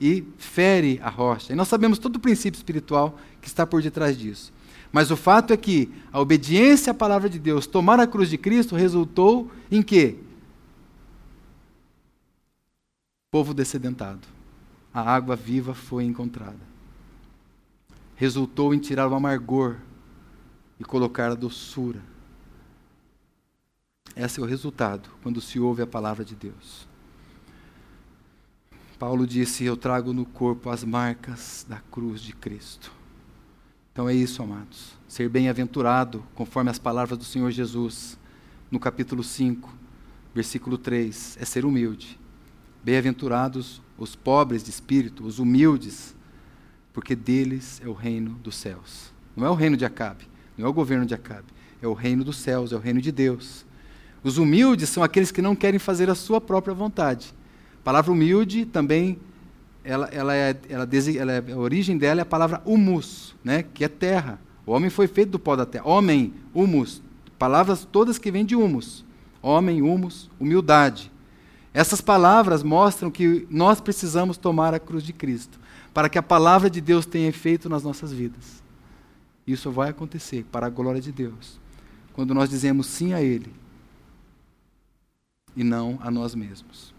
e fere a rocha. E nós sabemos todo o princípio espiritual que está por detrás disso. Mas o fato é que a obediência à palavra de Deus, tomar a cruz de Cristo, resultou em quê? Povo descedentado. A água viva foi encontrada. Resultou em tirar o amargor e colocar a doçura. Esse é o resultado quando se ouve a palavra de Deus. Paulo disse: Eu trago no corpo as marcas da cruz de Cristo. Então é isso, amados. Ser bem-aventurado, conforme as palavras do Senhor Jesus, no capítulo 5, versículo 3, é ser humilde. Bem-aventurados os pobres de espírito, os humildes, porque deles é o reino dos céus. Não é o reino de Acabe, não é o governo de Acabe, é o reino dos céus, é o reino de Deus. Os humildes são aqueles que não querem fazer a sua própria vontade. A palavra humilde também, ela, ela é, ela, ela é, a origem dela é a palavra humus, né, que é terra. O homem foi feito do pó da terra. Homem, humus, palavras todas que vêm de humus. Homem, humus, humildade. Essas palavras mostram que nós precisamos tomar a cruz de Cristo, para que a palavra de Deus tenha efeito nas nossas vidas. Isso vai acontecer para a glória de Deus, quando nós dizemos sim a Ele e não a nós mesmos.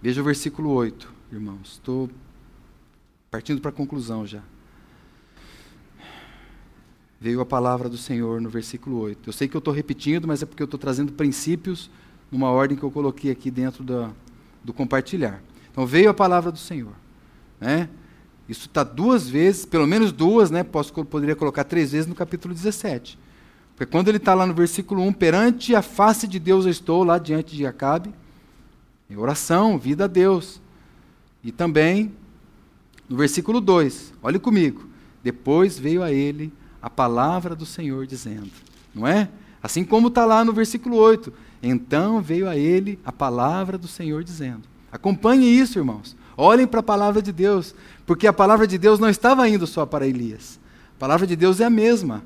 Veja o versículo 8, irmãos. Estou partindo para a conclusão já. Veio a palavra do Senhor no versículo 8. Eu sei que eu estou repetindo, mas é porque eu estou trazendo princípios numa ordem que eu coloquei aqui dentro da, do compartilhar. Então veio a palavra do Senhor. Né? Isso está duas vezes, pelo menos duas, né? Posso, poderia colocar três vezes no capítulo 17. Porque quando ele está lá no versículo 1, perante a face de Deus eu estou, lá diante de Acabe, em oração, vida a Deus. E também no versículo 2, olhe comigo. Depois veio a ele a palavra do Senhor dizendo, não é? Assim como está lá no versículo 8. Então veio a ele a palavra do Senhor dizendo. Acompanhe isso, irmãos. Olhem para a palavra de Deus, porque a palavra de Deus não estava indo só para Elias. A palavra de Deus é a mesma,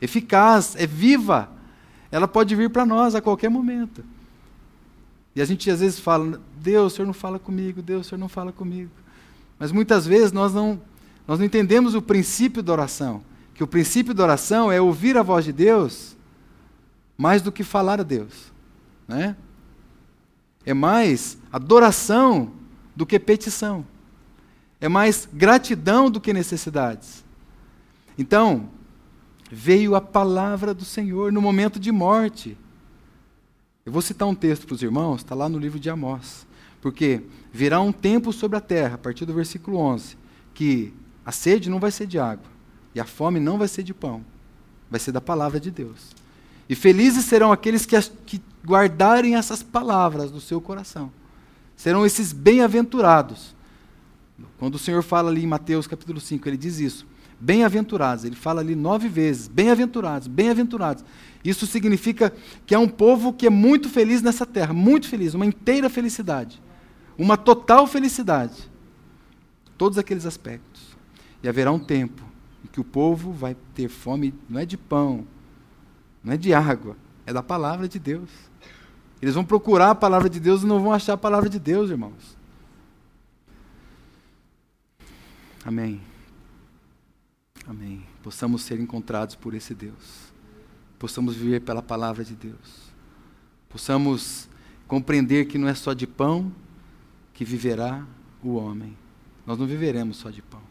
eficaz, é viva. Ela pode vir para nós a qualquer momento. E a gente às vezes fala: Deus, o Senhor não fala comigo, Deus, o Senhor não fala comigo. Mas muitas vezes nós não, nós não entendemos o princípio da oração. Que o princípio da oração é ouvir a voz de Deus mais do que falar a Deus. Né? É mais adoração do que petição. É mais gratidão do que necessidades. Então, veio a palavra do Senhor no momento de morte. Eu vou citar um texto para os irmãos, está lá no livro de Amós. Porque virá um tempo sobre a terra, a partir do versículo 11, que a sede não vai ser de água, e a fome não vai ser de pão, vai ser da palavra de Deus. E felizes serão aqueles que, que guardarem essas palavras do seu coração. Serão esses bem-aventurados. Quando o Senhor fala ali em Mateus capítulo 5, ele diz isso. Bem-aventurados, ele fala ali nove vezes. Bem-aventurados, bem-aventurados. Isso significa que é um povo que é muito feliz nessa terra, muito feliz, uma inteira felicidade. Uma total felicidade. Todos aqueles aspectos. E haverá um tempo em que o povo vai ter fome, não é de pão, não é de água, é da palavra de Deus. Eles vão procurar a palavra de Deus e não vão achar a palavra de Deus, irmãos. Amém. Amém. Possamos ser encontrados por esse Deus. Possamos viver pela palavra de Deus. Possamos compreender que não é só de pão que viverá o homem. Nós não viveremos só de pão,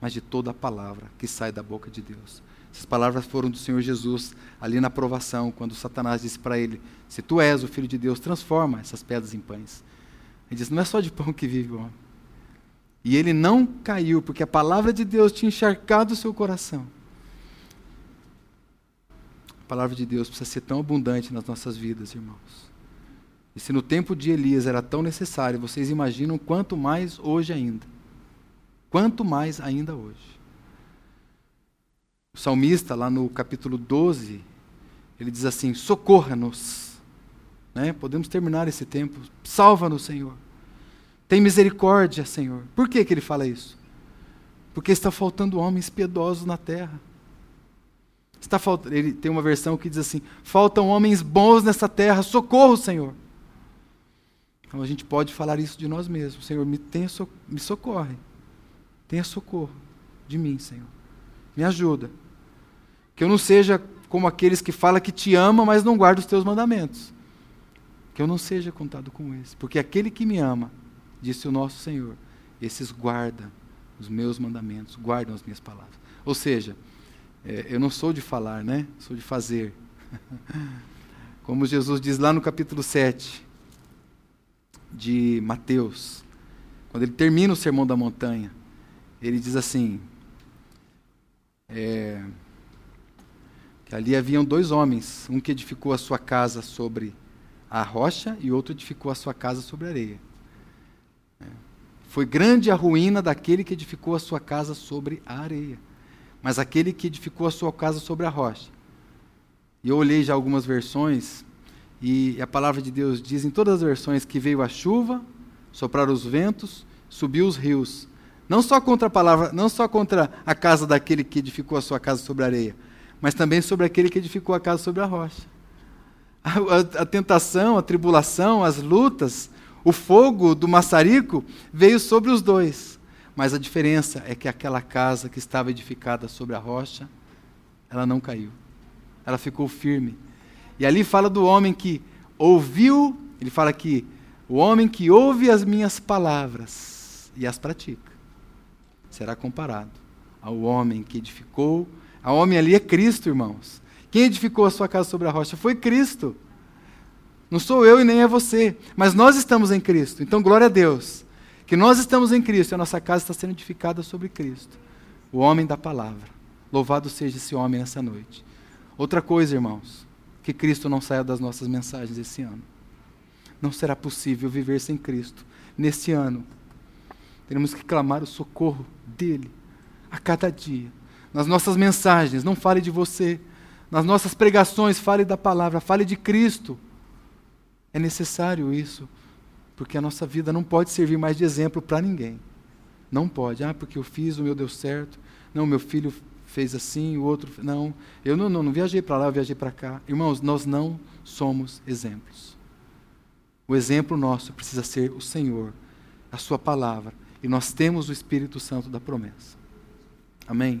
mas de toda a palavra que sai da boca de Deus. Essas palavras foram do Senhor Jesus ali na provação, quando Satanás disse para ele: Se tu és o filho de Deus, transforma essas pedras em pães. Ele disse: Não é só de pão que vive o homem. E ele não caiu, porque a palavra de Deus tinha encharcado o seu coração. A palavra de Deus precisa ser tão abundante nas nossas vidas, irmãos. E se no tempo de Elias era tão necessário, vocês imaginam quanto mais hoje ainda. Quanto mais ainda hoje. O salmista, lá no capítulo 12, ele diz assim: socorra-nos. Né? Podemos terminar esse tempo. Salva-nos, Senhor. Tem misericórdia, Senhor. Por que, que ele fala isso? Porque está faltando homens piedosos na terra. Está falt... Ele tem uma versão que diz assim: faltam homens bons nessa terra, socorro, Senhor. Então a gente pode falar isso de nós mesmos: Senhor, me, tenha so... me socorre. Tenha socorro de mim, Senhor. Me ajuda. Que eu não seja como aqueles que falam que te ama, mas não guarda os teus mandamentos. Que eu não seja contado com esse. Porque aquele que me ama, disse o nosso Senhor, esses guardam os meus mandamentos, guardam as minhas palavras. Ou seja, é, eu não sou de falar, né? Sou de fazer. Como Jesus diz lá no capítulo 7 de Mateus, quando ele termina o sermão da montanha, ele diz assim: é, que ali haviam dois homens, um que edificou a sua casa sobre a rocha e outro edificou a sua casa sobre a areia. É. Foi grande a ruína daquele que edificou a sua casa sobre a areia, mas aquele que edificou a sua casa sobre a rocha. E eu olhei já algumas versões e a palavra de Deus diz em todas as versões que veio a chuva, sopraram os ventos, subiu os rios. Não só contra a palavra, não só contra a casa daquele que edificou a sua casa sobre a areia, mas também sobre aquele que edificou a casa sobre a rocha. A, a, a tentação, a tribulação, as lutas, o fogo do maçarico veio sobre os dois. Mas a diferença é que aquela casa que estava edificada sobre a rocha, ela não caiu. Ela ficou firme. E ali fala do homem que ouviu, ele fala que o homem que ouve as minhas palavras e as pratica será comparado ao homem que edificou. A homem ali é Cristo, irmãos. Quem edificou a sua casa sobre a rocha foi Cristo. Não sou eu e nem é você, mas nós estamos em Cristo. Então, glória a Deus, que nós estamos em Cristo e a nossa casa está sendo edificada sobre Cristo, o homem da palavra. Louvado seja esse homem nessa noite. Outra coisa, irmãos, que Cristo não saia das nossas mensagens esse ano. Não será possível viver sem Cristo nesse ano. Teremos que clamar o socorro dele a cada dia. Nas nossas mensagens, não fale de você. Nas nossas pregações, fale da palavra, fale de Cristo. É necessário isso, porque a nossa vida não pode servir mais de exemplo para ninguém. Não pode. Ah, porque eu fiz, o meu deu certo. Não, meu filho fez assim, o outro. Não, eu não, não, não viajei para lá, eu viajei para cá. Irmãos, nós não somos exemplos. O exemplo nosso precisa ser o Senhor, a Sua palavra. E nós temos o Espírito Santo da promessa. Amém?